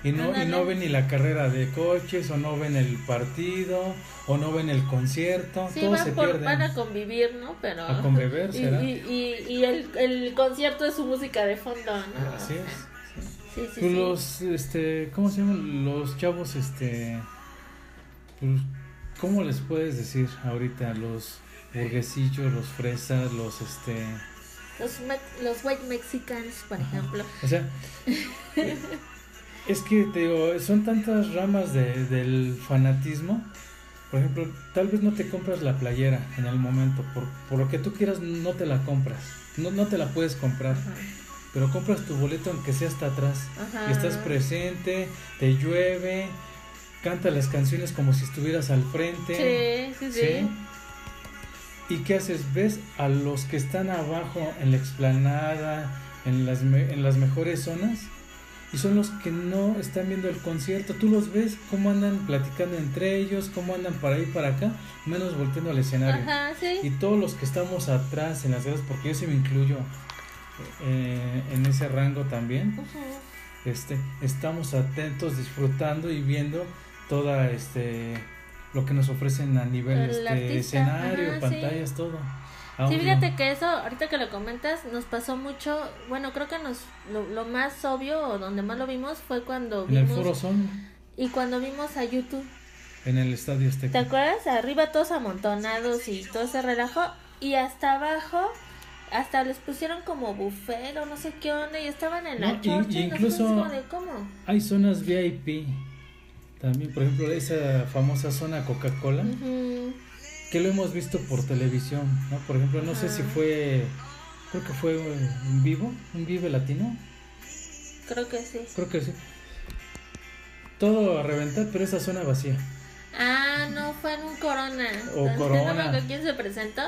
Y no, y no ven ni la carrera de coches, o no ven el partido, o no ven el concierto, sí, van, se van a convivir, ¿no? Pero... A convivir, [laughs] ¿será? Y, y, y, el, el, concierto es su música de fondo, ¿no? Así es. Sí, sí, pues los, este, ¿cómo se llaman? Los chavos, este, pues, ¿cómo les puedes decir ahorita? Los burguesillos, los fresas, los, este... Los, los white mexicans, por ejemplo. O sea... [laughs] Es que te digo, son tantas ramas de, del fanatismo. Por ejemplo, tal vez no te compras la playera en el momento, por, por lo que tú quieras no te la compras, no, no te la puedes comprar, pero compras tu boleto aunque sea hasta atrás, y estás presente, te llueve, canta las canciones como si estuvieras al frente. Sí, sí, sí. ¿Y qué haces? ¿Ves a los que están abajo en la explanada, en las, en las mejores zonas? Y son los que no están viendo el concierto. Tú los ves cómo andan platicando entre ellos, cómo andan para ahí para acá, menos volteando al escenario. Y todos los que estamos atrás en las gradas, porque yo sí me incluyo eh, en ese rango también, este, estamos atentos, disfrutando y viendo toda este lo que nos ofrecen a nivel este, escenario, pantallas, todo. Sí, fíjate que eso, ahorita que lo comentas, nos pasó mucho. Bueno, creo que nos lo, más obvio o donde más lo vimos fue cuando vimos. En el Foro. Y cuando vimos a YouTube. En el Estadio Azteca. ¿Te acuerdas? Arriba todos amontonados y todo se relajó. Y hasta abajo, hasta les pusieron como buffet o no sé qué onda. Y estaban en la no, y, incluso ¿cómo? Hay zonas VIP. También, por ejemplo, esa famosa zona Coca-Cola que lo hemos visto por televisión, ¿no? Por ejemplo, no sé si fue, creo que fue un vivo, un vive latino. Creo que sí. Creo que sí. Todo a reventar, pero esa zona vacía. Ah, no, fue en un Corona. O [laughs] No Corona. me acuerdo quién se presentó.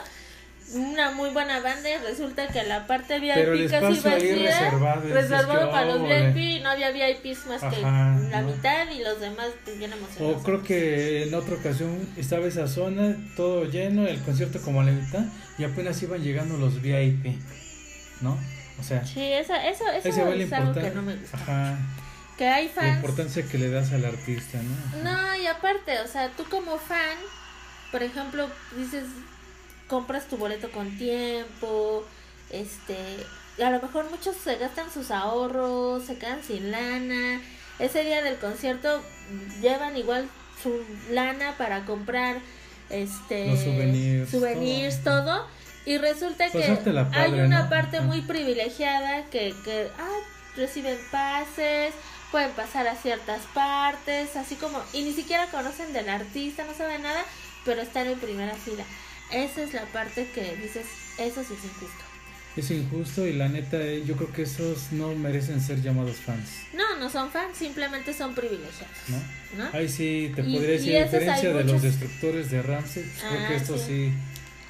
Una muy buena banda y resulta que la parte VIP Pero el casi vacía, reservado, para los. VIP y no había VIPs más que la ¿no? mitad y los demás pues, bien emocionados. O creo que en otra ocasión estaba esa zona, todo lleno, el concierto como a la mitad, y apenas iban llegando los VIP, ¿no? O sea, Sí, eso, eso, eso la es algo que no me gusta. Ajá, Que hay la fans. importancia que le das al artista, ¿no? No, y aparte, o sea, tú como fan, por ejemplo, dices, compras tu boleto con tiempo, este, a lo mejor muchos se gastan sus ahorros, se quedan sin lana. Ese día del concierto llevan igual su lana para comprar este Los souvenirs, souvenirs, todo. todo. Y resulta que Pasártela hay una ¿no? parte muy privilegiada que, que ah, reciben pases, pueden pasar a ciertas partes, así como, y ni siquiera conocen del artista, no saben nada, pero están en primera fila. Esa es la parte que dices, eso sí es injusto. Es injusto y la neta, eh, yo creo que esos no merecen ser llamados fans, No, no son fans, simplemente son privilegiados. ¿no? ¿no? Ahí sí te podría decir, a diferencia de los destructores de Ramsey, pues creo Ah, que estos sí. sí.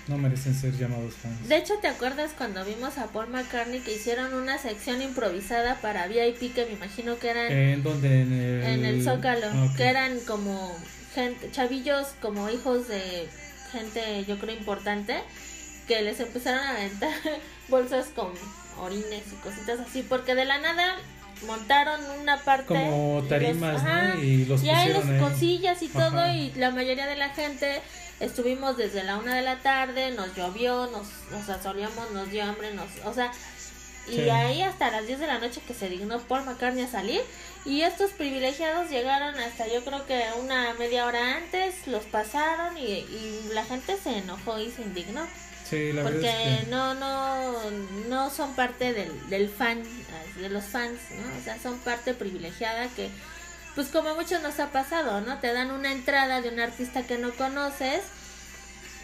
no merecen ser llamados fans. De hecho, ¿te acuerdas cuando vimos a Paul McCartney que hicieron una sección improvisada para VIP que me imagino que eran ¿En dónde? En el, en el Zócalo, Ah, que eran como gente, chavillos como hijos de gente, yo creo, importante, que les empezaron a aventar [laughs] bolsas con orines y cositas así, porque de la nada montaron una parte Como y los- tarimas, ajá, ¿no? Y los y ahí pusieron los ahí. con sillas y todo y la mayoría de la gente estuvimos desde la una de la tarde, nos llovió, nos, nos asoleamos, nos dio hambre, nos, o sea, y Sí. ahí hasta las 10 de la noche que se dignó Paul McCartney a salir. Y estos privilegiados llegaron hasta yo creo que una media hora antes, los pasaron y, y la gente se enojó y se indignó. Sí, la porque verdad es que... no no no son parte del, del fan de los fans no o sea son parte privilegiada que pues como muchos nos ha pasado no te dan una entrada de un artista que no conoces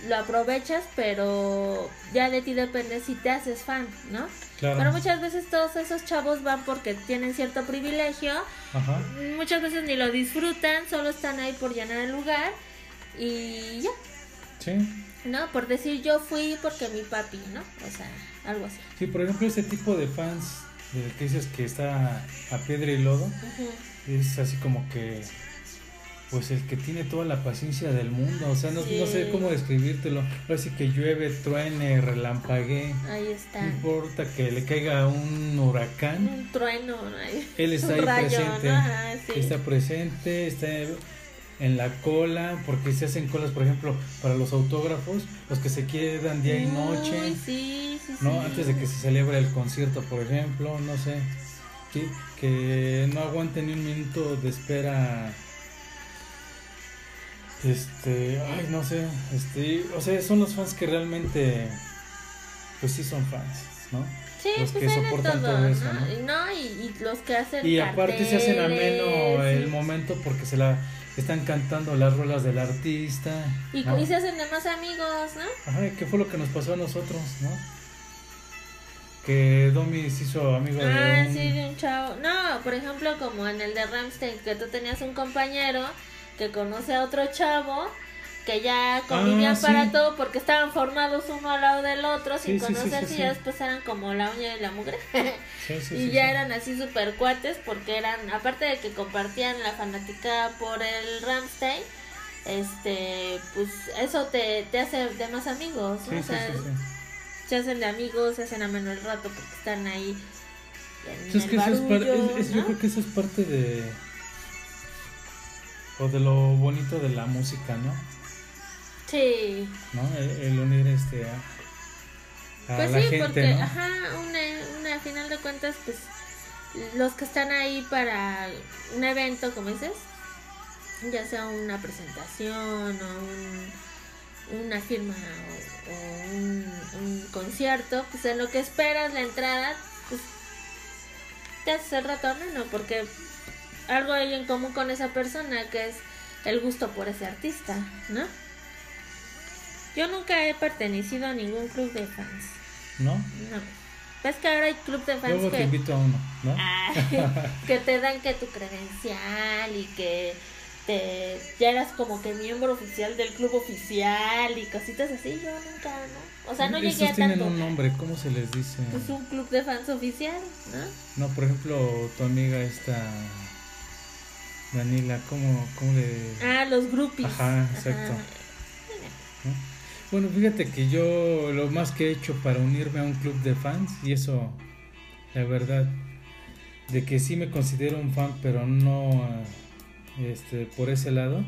lo aprovechas pero ya de ti depende si te haces fan no Claro. pero muchas veces todos esos chavos van porque tienen cierto privilegio Ajá. muchas veces ni lo disfrutan solo están ahí por llenar el lugar y ya Sí. no, por decir yo fui porque mi papi, ¿no? O sea, algo así. Sí, por ejemplo, ese tipo de fans de que dices que está a piedra y lodo, es así como que pues el que tiene toda la paciencia del mundo, o sea, no, no sé cómo describírtelo, así que llueve, truene, relampaguee, Ahí está. no importa que le caiga un huracán, Un trueno, él está Un ahí rayo, presente, ¿no? Ajá, sí. está presente, está en la cola, porque se hacen colas, por ejemplo, para los autógrafos, los que se quedan día y noche, Uy, sí, sí, ¿no? sí. Antes de que se celebre el concierto, por ejemplo, no sé, que, que no aguanten ni un minuto de espera. Este, ay, no sé, este, o sea, son los fans que realmente, pues sí son fans, ¿no? Sí, los pues que soportan todo, todo eso, ¿no? ¿no? Y, no, y, y los que hacen Y aparte se hacen ameno el momento porque se la están cantando las rolas del artista. Y, ¿no? y se hacen de más amigos, ¿no? Ajá, ¿qué fue lo que nos pasó a nosotros, no? Que Domi se hizo amigo Ah, de un... sí, de un chavo. No, por ejemplo, como en el de Ramstein, que tú tenías un compañero que conoce a otro chavo que ya convivían Ah, sí. para todo porque estaban formados uno al lado del otro sin Sí, conocerse sí, y ya después eran como la uña y la mugre. [laughs] Y ya eran así super cuates porque eran, aparte de que compartían la fanática por el Ramstein, este, pues eso te, te hace de más amigos, se hacen de amigos, se hacen ameno el rato porque están ahí. En el barullo, es- es- ¿no? yo creo que eso es parte de o de lo bonito de la música, ¿no? Sí, ¿No? El, el unir este a, a pues la sí, gente, porque, ¿no? ajá, una, una, a final de cuentas, pues los que están ahí para un evento, como dices, ya sea una presentación o un, una firma o, o un, un concierto, pues en lo que esperas la entrada, pues te haces el retorno, ¿no? Porque algo hay en común con esa persona que es el gusto por ese artista, ¿no? Yo nunca he pertenecido a ningún club de fans. ¿No? No. ves que ahora hay club de fans Luego que, te invito a uno, ¿no? Ay, [laughs] que te dan que tu credencial y que te ya eras como que miembro oficial del club oficial y cositas así, yo nunca, ¿no? O sea, no Esos llegué a tienen tanto. un nombre, ¿cómo se les dice? Pues un club de fans oficial, ¿no? No, por ejemplo, tu amiga esta Danila, ¿cómo, cómo le...? Ah, los groupies. Ajá, exacto. ¿no? Bueno, fíjate que yo lo más que he hecho para unirme a un club de fans, y eso, la verdad, de que sí me considero un fan, pero no este, por ese lado,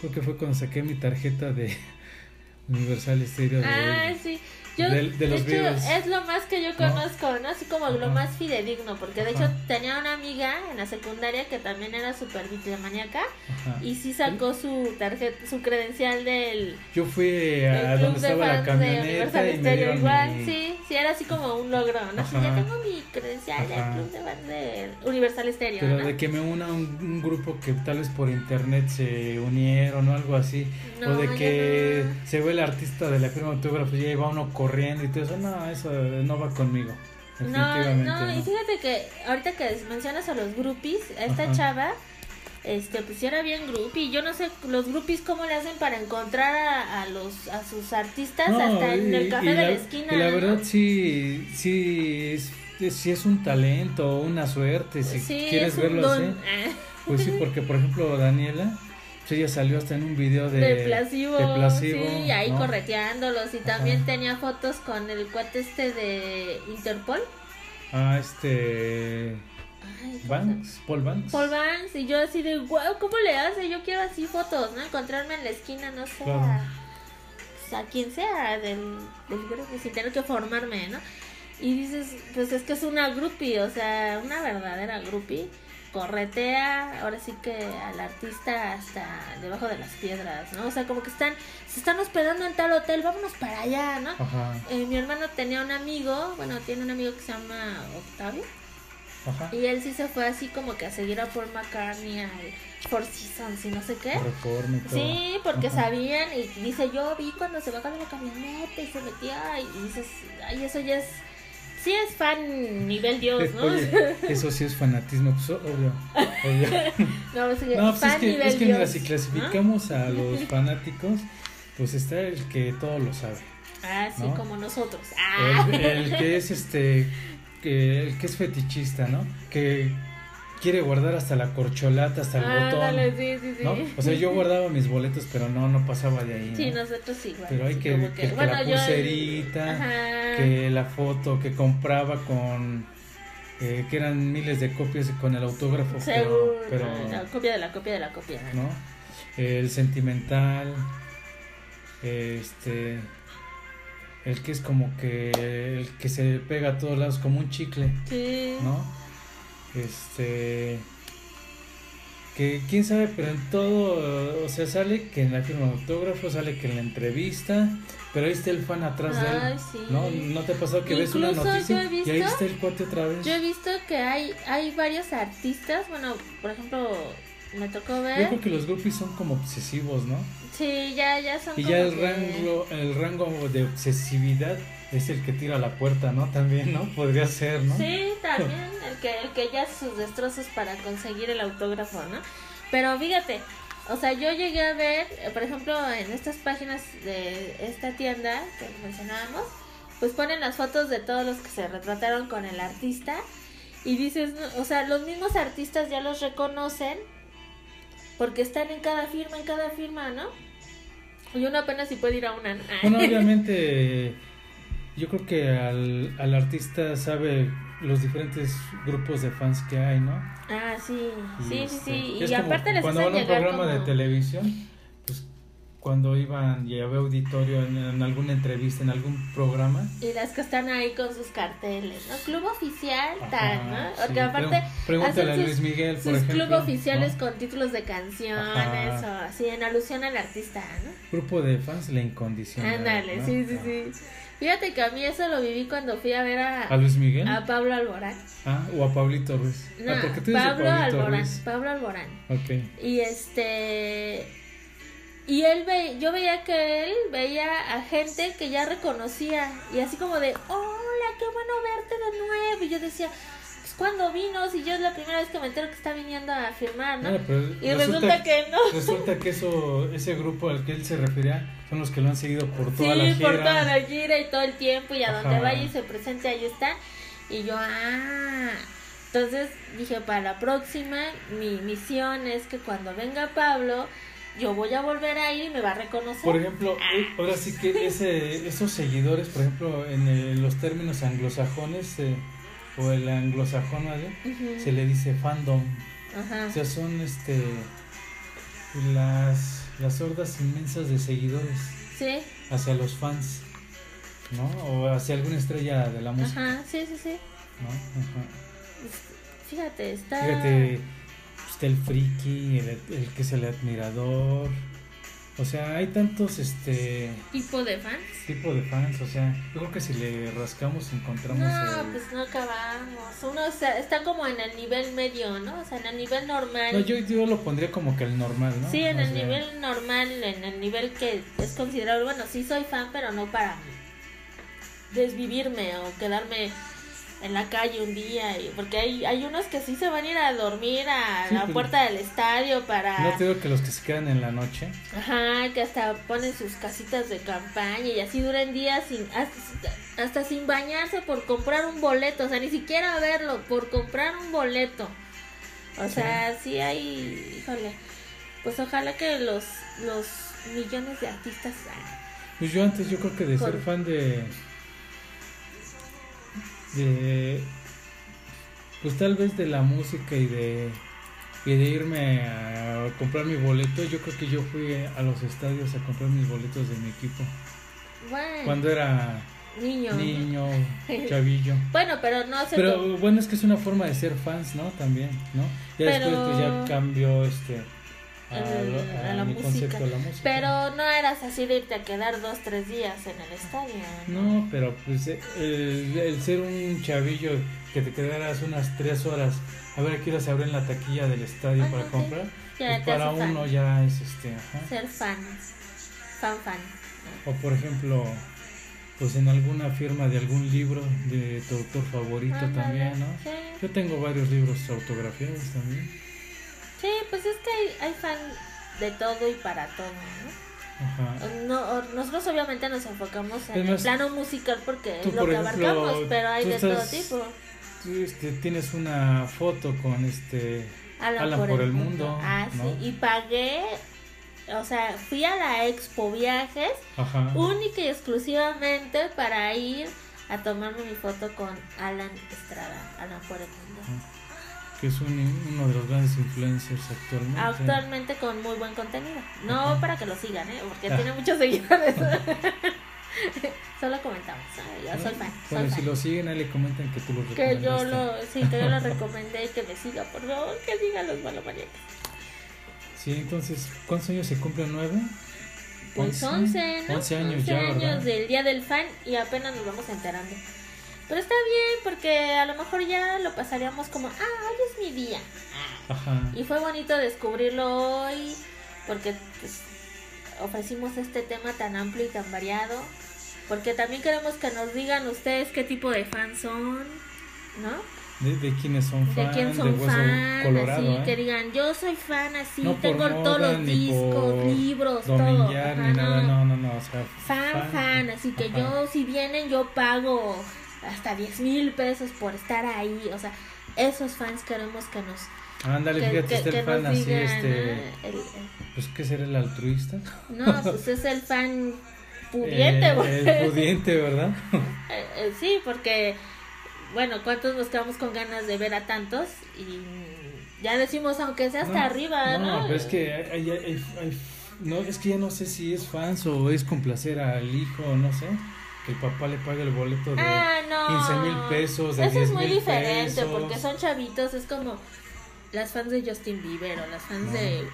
creo que fue cuando saqué mi tarjeta de [laughs] Universal Stereo de, Ah, sí. Yo, de- de, de los hecho, Beatles. es lo más que yo conozco, ¿no? Así como lo más fidedigno, porque de Ajá. hecho tenía una amiga en la secundaria que también era súper bibliomaniaca Ajá. y sí sacó su tarjeta, su credencial del, Yo fui a club donde de estaba la de Universal y Stereo igual, mi- sí, sí, era así como un logro, ¿no? Así, ya tengo mi credencial del club de fans de Universal Stereo, Pero ¿no? de que me una un, un grupo que tal vez por internet se unieron o algo así. No, o de que se ve el artista de la firma de autógrafos y ya va uno corriendo y todo eso. No, eso no va conmigo. No, no, y fíjate que ahorita que mencionas a los groupies, a esta Ajá. chava, este, pues era bien groupie. Yo no sé los groupies cómo le hacen para encontrar a, a los a sus artistas No, hasta en el café de la, la, esquina. y la verdad sí, sí es, sí es un talento, una suerte, si sí, quieres verlo don. así. Pues sí, porque por ejemplo Daniela, pues ella salió hasta en un video de, de placebo, de placebo, sí, ahí ¿no? correteándolos y también Ajá. tenía fotos con el cuate este de Interpol. Ah, este... Ay, ¿cómo se- Banks, Paul Banks. Paul Vance y yo así de wow, ¿cómo le hace? Yo quiero así fotos, ¿no? Encontrarme en la esquina, no sé, Claro. a, pues, a quien sea del, del grupo sin tener que formarme, ¿no? Y dices, pues es que es una groupie, o sea, una verdadera groupie. Corretea, ahora sí que al artista hasta debajo de las piedras, ¿no? O sea, como que están, se están hospedando en tal hotel, vámonos para allá, ¿no? Ajá, Eh, mi hermano tenía un amigo, bueno, tiene un amigo que se llama Octavio. ajá. Y él sí se fue así como que a seguir a Paul McCartney, al Four Seasons y no sé qué. Sí, porque Ajá. sabían y dice, yo vi cuando se bajó de la camioneta y se metía y dices, ay, eso ya es, sí es fan nivel Dios, ¿no? Oye, [laughs] eso sí es fanatismo, pues obvio. obvio. [laughs] no, es, No, pues fan es que, nivel es que Dios. mira, si ¿no? clasificamos a [laughs] los fanáticos, pues está el que todo lo sabe. Ah, sí, ¿no? como nosotros. Ah. El, el que es este, que, el que es fetichista, ¿no? Que quiere guardar hasta la corcholata, hasta el botón. Ándale, sí, sí, sí. ¿no? O sea, yo guardaba mis boletos, pero no, no pasaba de ahí. ¿no? Sí, nosotros igual. Pero hay sí, que, que, que bueno, la yo- pulserita, Ajá. que la foto que compraba con eh, que eran miles de copias con el autógrafo, Seguro, pero, no, pero la copia de la copia de la copia. ¿no? El sentimental, este, el que es como que el que se pega a todos lados como un chicle, Sí. ¿no? Este, que quién sabe, pero en todo, o sea, sale que en la firma de autógrafo, sale que en la entrevista, pero ahí está el fan atrás de él, sí. ¿no? ¿No te ha pasado que ves una noticia y ahí está el cuate otra vez? Yo he visto que hay, hay varios artistas, bueno, por ejemplo, me tocó Yo ver. creo que los groupies son como obsesivos, ¿no? Sí, ya, ya son Y como ya el que- rango, el rango de obsesividad es el que tira la puerta, ¿no? También, ¿no? Podría ser, ¿no? Sí, también, el que, el que ya sus destrozos para conseguir el autógrafo, ¿no? Pero fíjate, o sea, yo llegué a ver, por ejemplo, en estas páginas de esta tienda que mencionábamos, pues ponen las fotos de todos los que se retrataron con el artista y dices, o sea, los mismos artistas ya los reconocen porque están en cada firma, en cada firma, ¿no? Y uno apenas si puede ir a una. ¿no? [laughs] Bueno, obviamente, yo creo que al, al artista sabe los diferentes grupos de fans que hay, ¿no? Ah, sí, Y, sí, sí, este, sí. es Y aparte les cuando hacen van a un programa de televisión, cuando iban y había auditorio en, en alguna entrevista, en algún programa. Y las que están ahí con sus carteles, ¿no? Club oficial, ajá, tal, ¿no? sí, Porque aparte pre- pregúntale a Luis Miguel, por sus ejemplo. club oficiales ¿no? con títulos de canciones Ajá. o así, en alusión al artista, ¿no? Grupo de fans, la incondicional. Ándale, ¿no? sí, sí, Ah. sí. Fíjate que a mí eso lo viví cuando fui a ver a, ¿A Luis Miguel? a Pablo Alborán. Ah, o a Pablito Ruiz. No, ah, porque tú dices Pablo Pablito Alborán, Ruiz. Pablo Alborán. Ok. Y este y él ve, yo veía que él veía a gente que ya reconocía y así como de, "Hola, qué bueno verte de nuevo. Y yo decía, pues cuando vino, si yo es la primera vez que me entero que está viniendo a firmar, ¿no? y resulta, que no. [laughs] Resulta que eso, ese grupo al que él se refería son los que lo han seguido por toda la gira. Sí, por toda la gira y todo el tiempo y a donde vaya y se presente, ahí está. Y yo, ah, entonces dije, para la próxima, mi misión es que cuando venga Pablo, yo voy a volver a ir y me va a reconocer. Por ejemplo, ah. eh, ahora sí que ese, esos seguidores, por ejemplo, en los términos anglosajones, eh, o el anglosajón, se le dice fandom. O sea, son este las, las hordas inmensas de seguidores ¿Sí? hacia los fans, ¿no? O hacia alguna estrella de la música. Ajá, sí, sí, sí. Fíjate, está... Fíjate, está el friki, el, el que es el admirador, o sea, hay tantos, este... ¿Tipo de fans? Tipo de fans, o sea, yo creo que si le rascamos encontramos... No, pues no acabamos. Uno está como en el nivel medio, ¿no? O sea, en el nivel normal. No, yo, yo lo pondría como que el normal, ¿no? Sí, en el nivel normal, en el nivel que es considerable. Bueno, sí soy fan, pero no para desvivirme o quedarme en la calle un día, y, porque hay, hay unos que sí se van a ir a dormir a la puerta del estadio para... No te digo que los que se quedan en la noche. Ajá, que hasta ponen sus casitas de campaña y así duran días sin, hasta, sin bañarse por comprar un boleto, o sea, ni siquiera verlo, por comprar un boleto. O sea, sí hay, híjole, pues ojalá que los, los millones de artistas... Pues yo antes yo creo que de ser fan de de pues tal vez de la música y de y de irme a comprar mi boleto, yo creo que yo fui a los estadios a comprar mis boletos de mi equipo. Cuando era niño, niño, [laughs] chavillo. bueno, pero no hace Pero bueno, es que es una forma de ser fans, ¿no? También, ¿no? Ya después pues ya cambió este a, la música. Pero no eras así de irte a quedar dos, tres días en el estadio. No, pero pues eh, el, ser un chavillo que te quedaras unas tres horas a ver qué hora se abre en la taquilla del estadio para comprar, pues para uno ya es este. Ser fan, fan, fan. O por ejemplo, pues en alguna firma de algún libro de tu autor favorito también, ¿no? Yo tengo varios libros autografiados también. Pues es que hay, hay fan de todo y para todo, ¿no? Ajá. No, nosotros obviamente nos enfocamos en el plano musical porque es lo que abarcamos, pero hay de todo tipo. Tú este, tienes una foto con este Alan, por, el, mundo. Ah, sí, y pagué, o sea, fui a la Expo Viajes única y exclusivamente para ir a tomarme mi foto con Alan Estrada, Alan por el mundo que es uno de los grandes influencers actualmente. Actualmente con muy buen contenido. No para que lo sigan, ¿eh? porque ah. tiene muchos [laughs] seguidores. Solo comentamos. Yo soy fan. Bueno, si lo siguen, ahí le comentan que tú lo recomendaste. Que yo lo, sí, que yo lo [laughs] recomendé y que me siga, por favor, que sigan los malomaniacos. Sí, entonces, ¿cuántos años se cumplen? ¿Nueve? Pues 11, ¿no? 11 años 11 ya, años del Día del Fan y apenas nos vamos enterando. Pero está bien porque a lo mejor ya lo pasaríamos como, ah, hoy es mi día. Y fue bonito descubrirlo hoy porque pues, ofrecimos este tema tan amplio y tan variado. Porque también queremos que nos digan ustedes qué tipo de fans son, ¿no? De, quiénes son fan, de quién son fan, así, ¿eh? que digan, yo soy fan, así, tengo todos los discos, libros, todo. no, no, no, no, o sea, fan, fan, así que yo, si vienen, yo pago hasta 10 mil pesos por estar ahí. O sea, esos fans queremos que nos... Ándale, fíjate, este el fan así, este... pues, ¿qué será el altruista? No, pues [laughs] es el fan pudiente, eh, El pudiente, ¿verdad? [laughs] Eh, sí, porque, bueno, ¿cuántos nos quedamos con ganas de ver a tantos? Y ya decimos, aunque sea hasta arriba, ¿no? No, pero es que hay, hay, no, es que ya no sé si es fans o es complacer al hijo, no sé que el papá le paga el boleto de ah, no. 15 mil pesos, de Eso es muy diferente porque son chavitos, es como las fans de Justin Bieber o las fans de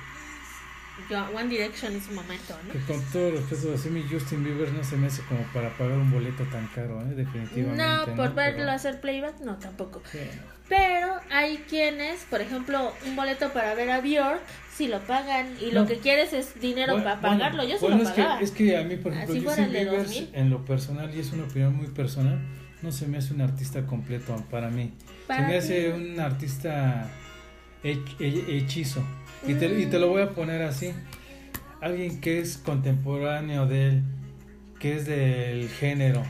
One Direction en su momento, ¿no? Que con todo respeto, así mi Justin Bieber no se me hace como para pagar un boleto tan caro, ¿eh? Definitivamente. No, por verlo hacer playback, no, tampoco. Pero hay quienes, por ejemplo, un boleto para ver a Bjork, si lo pagan y lo que quieres es dinero para pagarlo, yo se lo es Que, es que a mí, por ejemplo, Justin Bieber, en lo personal, y es una opinión muy personal, no se me hace un artista completo para mí. se me hace un artista hechizo. Y te, y te lo voy a poner así. Alguien que es contemporáneo de él, que es del género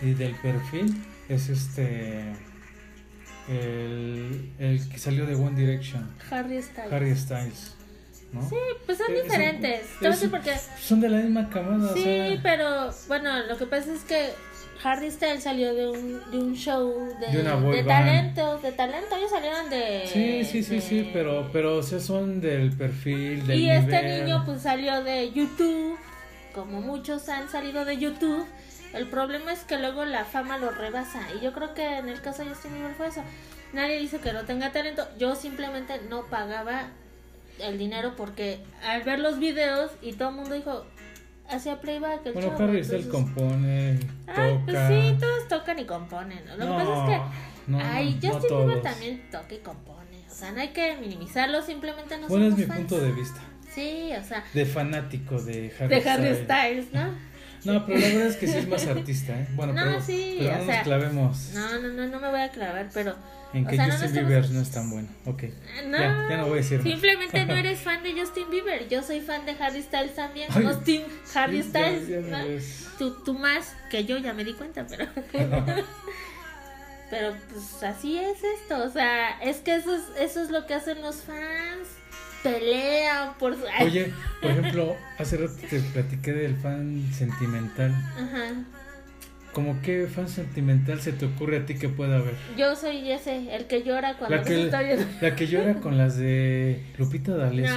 y del perfil, es este el, el que salió de One Direction. Harry Styles. Harry Styles. Sí, pues son eh, diferentes. Son de la misma camada. Sí, pero bueno, lo que pasa es que Harry Styles salió de un, de un show de, de, talento, de talento, ellos salieron de... Sí, sí, sí, sí, pero, pero o son del perfil, del Y este niño pues salió de YouTube, como muchos han salido de YouTube, el problema es que luego la fama lo rebasa, y yo creo que en el caso de Justin Bieber fue eso. Nadie dice que no tenga talento, yo simplemente no pagaba el dinero porque al ver los videos y todo el mundo dijo, hacía playback el Bueno, Harry Styles compone, ah, pues sí, todos tocan y componen. Lo que pasa es que no, ay, Justin Bieber también toca y compone. O sea, no hay que minimizarlo, simplemente no Bueno, es mi punto de vista. Sí, o sea. De fanático de Harry, de Harry Styles, ¿no? No, pero la verdad es que sí es más artista, ¿eh? Bueno, no, pero, sí, pero no nos clavemos. No, no, no, no me voy a clavar, pero en que Justin Bieber no es tan bueno. Ok. No, ya, no voy a decir Simplemente no [laughs] eres fan de Justin Bieber. Yo soy fan de Harry Styles también. Justin Harry Styles. tú, tú, más que yo, ya me di cuenta, pero. [laughs] pero pues así es esto. O sea, es que eso es, eso es lo que hacen los fans. Pelean por. Oye, por [laughs] ejemplo, hace rato te platiqué del fan sentimental. Ajá. ¿Cómo qué fan sentimental se te ocurre a ti que pueda haber? Yo soy ese, el que llora cuando la que, La [laughs] que llora con las de Lupita D'Alessio.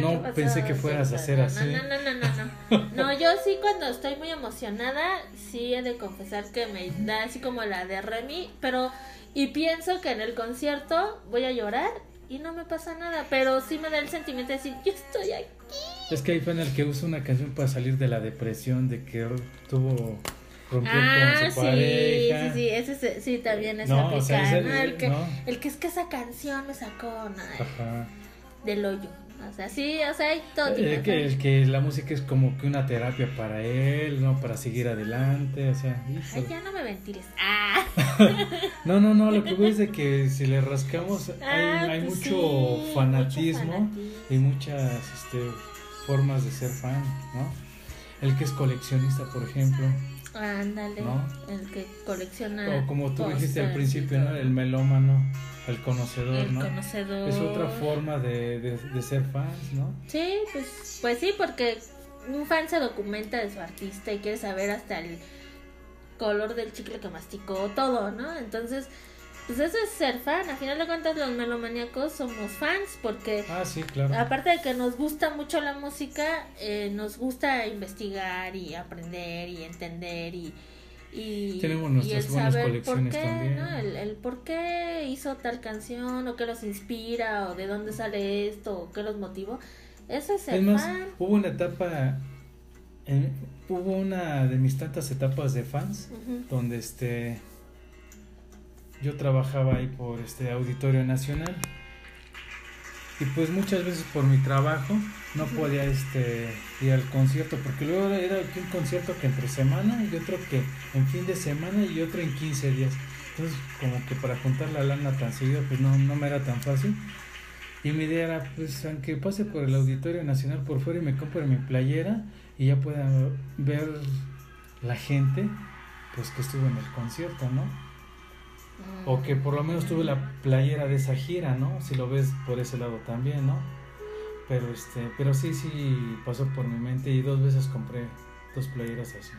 No, no, pensé que fueras a hacer así. No, no, no, no, no. No, yo sí cuando estoy muy emocionada, sí he de confesar que me da así como la de Remy, pero y pienso que en el concierto voy a llorar y no me pasa nada, pero sí me da el sentimiento de decir, yo estoy aquí. Es que hay fan el que usa una canción para salir de la depresión, de que tuvo ah, con su sí, pareja. Sí, sí, ese sí, también es no, el, que, el que es que esa canción me sacó Ajá. del hoyo. O sea, sí, o sea, hay todo eh, el, que, el que la música es como que una terapia para él, ¿no? Para seguir adelante, o sea. Ay, ya no me ventiles. Ah. [laughs] no, no, no, lo que voy es de que si le rascamos hay, ah, hay pues mucho, fanatismo y muchas este, formas de ser fan, ¿no? El que es coleccionista, por ejemplo. Ándale, el que colecciona. O como tú dijiste al principio, ¿no? El melómano, el conocedor, el ¿no? conocedor. Es otra forma de, de, ser fans, ¿no? Sí, pues, pues sí, porque un fan se documenta de su artista y quiere saber hasta el color del chicle que masticó, todo, ¿no? Entonces, pues eso es ser fan. A final de cuentas, los melomaníacos somos fans porque, ah, sí, claro. aparte de que nos gusta mucho la música, eh, nos gusta investigar y aprender y entender y, y, Tenemos nuestras buenas colecciones también. ¿no? El, el, por qué hizo tal canción o qué los inspira o de dónde sale esto o qué los motivó. Eso es ser fan. Hubo una etapa, hubo una de mis tantas etapas de fans donde este yo trabajaba ahí por este Auditorio Nacional. Y pues muchas veces por mi trabajo no podía este ir al concierto porque luego era un concierto que entre semana y otro que en fin de semana y otro en 15 días. Entonces como que para juntar la lana tan seguido pues no, no me era tan fácil. Y mi idea era pues aunque pase por el Auditorio Nacional por fuera y me compre mi playera y ya pueda ver la gente pues que estuvo en el concierto no o que por lo menos tuve la playera de esa gira, ¿no? Si lo ves por ese lado también, ¿no? Pero este, pero sí, sí pasó por mi mente y dos veces compré dos playeras así,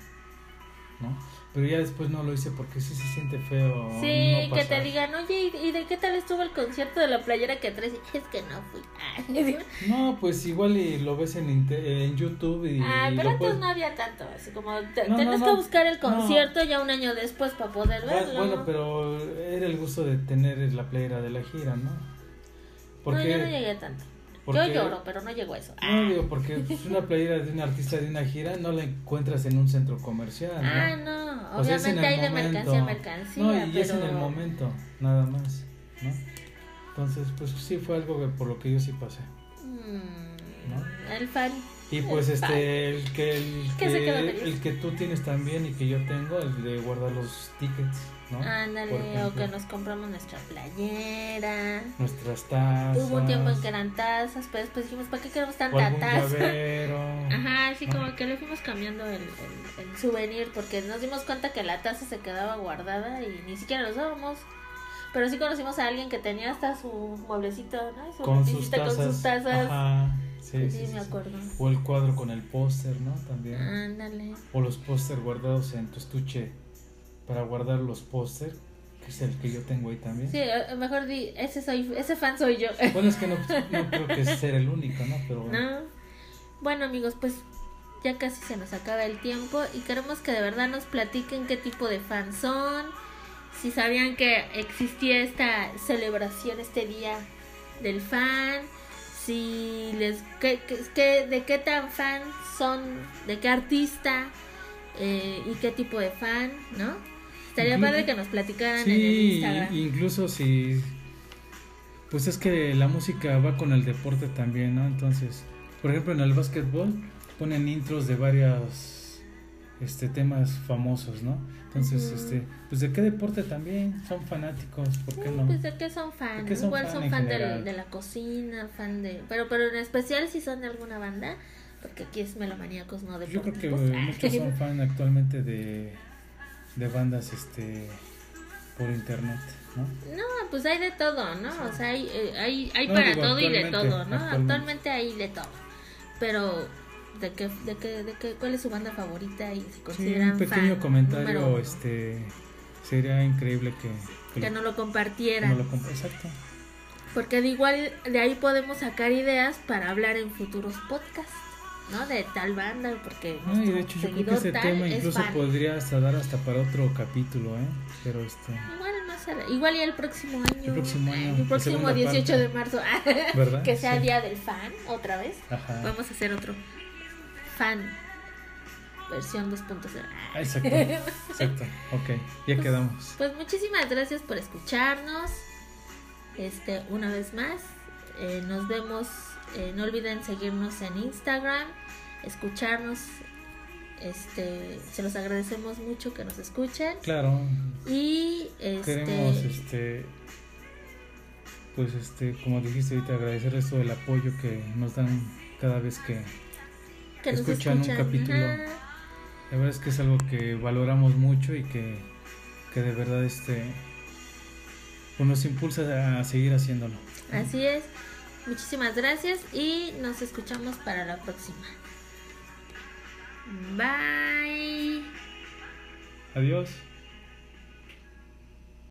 ¿no? Pero ya después no lo hice porque sí se siente feo. Sí, que te digan, oye, ¿y de qué tal estuvo el concierto de la playera que traes? [laughs] Es que no fui. [laughs] no, pues igual y lo ves en, en YouTube y... Ah, pero antes no había tanto, así como te, tenés que buscar el concierto ya un año después para poder verlo. Bueno, pero era el gusto de tener la playera de la gira, ¿no? Porque... No, yo no llegué tanto. Yo lloro, pero no llego a eso. No, digo, porque una playera de un artista de una gira no la encuentras en un centro comercial. ¿no? Ah, no, obviamente hay de mercancía a mercancía. No, y es en el momento, nada más, ¿no? Entonces, pues sí fue algo por lo que yo sí pasé. Mm, el fan. Y pues El este, el que, el, Que que, el que tú tienes también y que yo tengo, el de guardar los tickets, ¿no? Ándale, o que nos compramos nuestra playera. Nuestras tazas. Hubo un tiempo en que eran tazas, pero después dijimos, ¿para qué queremos tanta taza? Ajá, así ¿no? como que le fuimos cambiando el, el, el souvenir porque nos dimos cuenta que la taza se quedaba guardada y ni siquiera lo usábamos. Pero sí conocimos a alguien que tenía hasta su mueblecito, ¿no? Su Con sus tazas. con sus tazas. Ajá. Sí, Sí, sí, sí, me acuerdo. O el cuadro con el póster, ¿no? También. Ándale. O los póster guardados en tu estuche para guardar los póster, que es el que yo tengo ahí también. Sí, eh, mejor di, ese soy, ese fan soy yo. [laughs] Bueno, es que no, no creo que ser el único, ¿no? Pero bueno. ¿No? Bueno, amigos, pues ya casi se nos acaba el tiempo y queremos que de verdad nos platiquen qué tipo de fans son, si sabían que existía esta celebración este día del fan, si les qué- qué- de qué tan fan son, de qué artista eh, y qué tipo de fan, ¿no? Estaría padre que nos platicaran en el Sí, Instagram. incluso si. Pues es que la música va con el deporte también, ¿no? Entonces, por ejemplo, en el básquetbol ponen intros de varios este, temas famosos, ¿no? Entonces, este, pues de qué deporte también son fanáticos, ¿por qué Sí, no? Pues de qué son fan, ¿De qué son igual fan son fan de la cocina, fan de... Pero, pero en especial si son de alguna banda, porque aquí es melomaníacos, no Yo creo que muchos son [laughs] fan actualmente de, de bandas este por internet, ¿no? No, pues hay de todo, ¿no? O sea, hay, eh, hay, hay No, para digo, todo y de todo, ¿no? actualmente. Actualmente. hay de todo. Pero, ¿de qué, de qué, de qué, ¿cuál es su banda favorita y si Sí, consideran un pequeño fan comentario este sería increíble que, que Que lo- no lo compartieran. no lo comp- exacto. Porque de igual de ahí podemos sacar ideas para hablar en futuros podcasts, ¿no? De tal banda, porque No, nuestro de hecho yo creo que ese tal tema es incluso fan. podría hasta dar hasta para otro capítulo, ¿eh? Pero este, Igual no sé, igual y el próximo año. El próximo año, El próximo segunda 18 parte. de marzo. [laughs] ¿verdad? que sea Sí. día del fan, otra vez. Ajá. Vamos a hacer otro fan versión 2.0. Ah, exacto. Exacto. [laughs] Ok, ya quedamos. Pues muchísimas gracias por escucharnos. Este, una vez más. Eh, nos vemos. Eh, no olviden seguirnos en Instagram. Escucharnos. Este, se los agradecemos mucho que nos escuchen. Claro, Y este, queremos este pues este como dijiste ahorita agradecerles todo el apoyo que nos dan cada vez que escuchan un capítulo. Ajá. la verdad es que es algo que valoramos mucho y que, que de verdad este pues nos impulsa a seguir haciéndolo. Así es. Muchísimas gracias y nos escuchamos para la próxima. Bye. Adiós.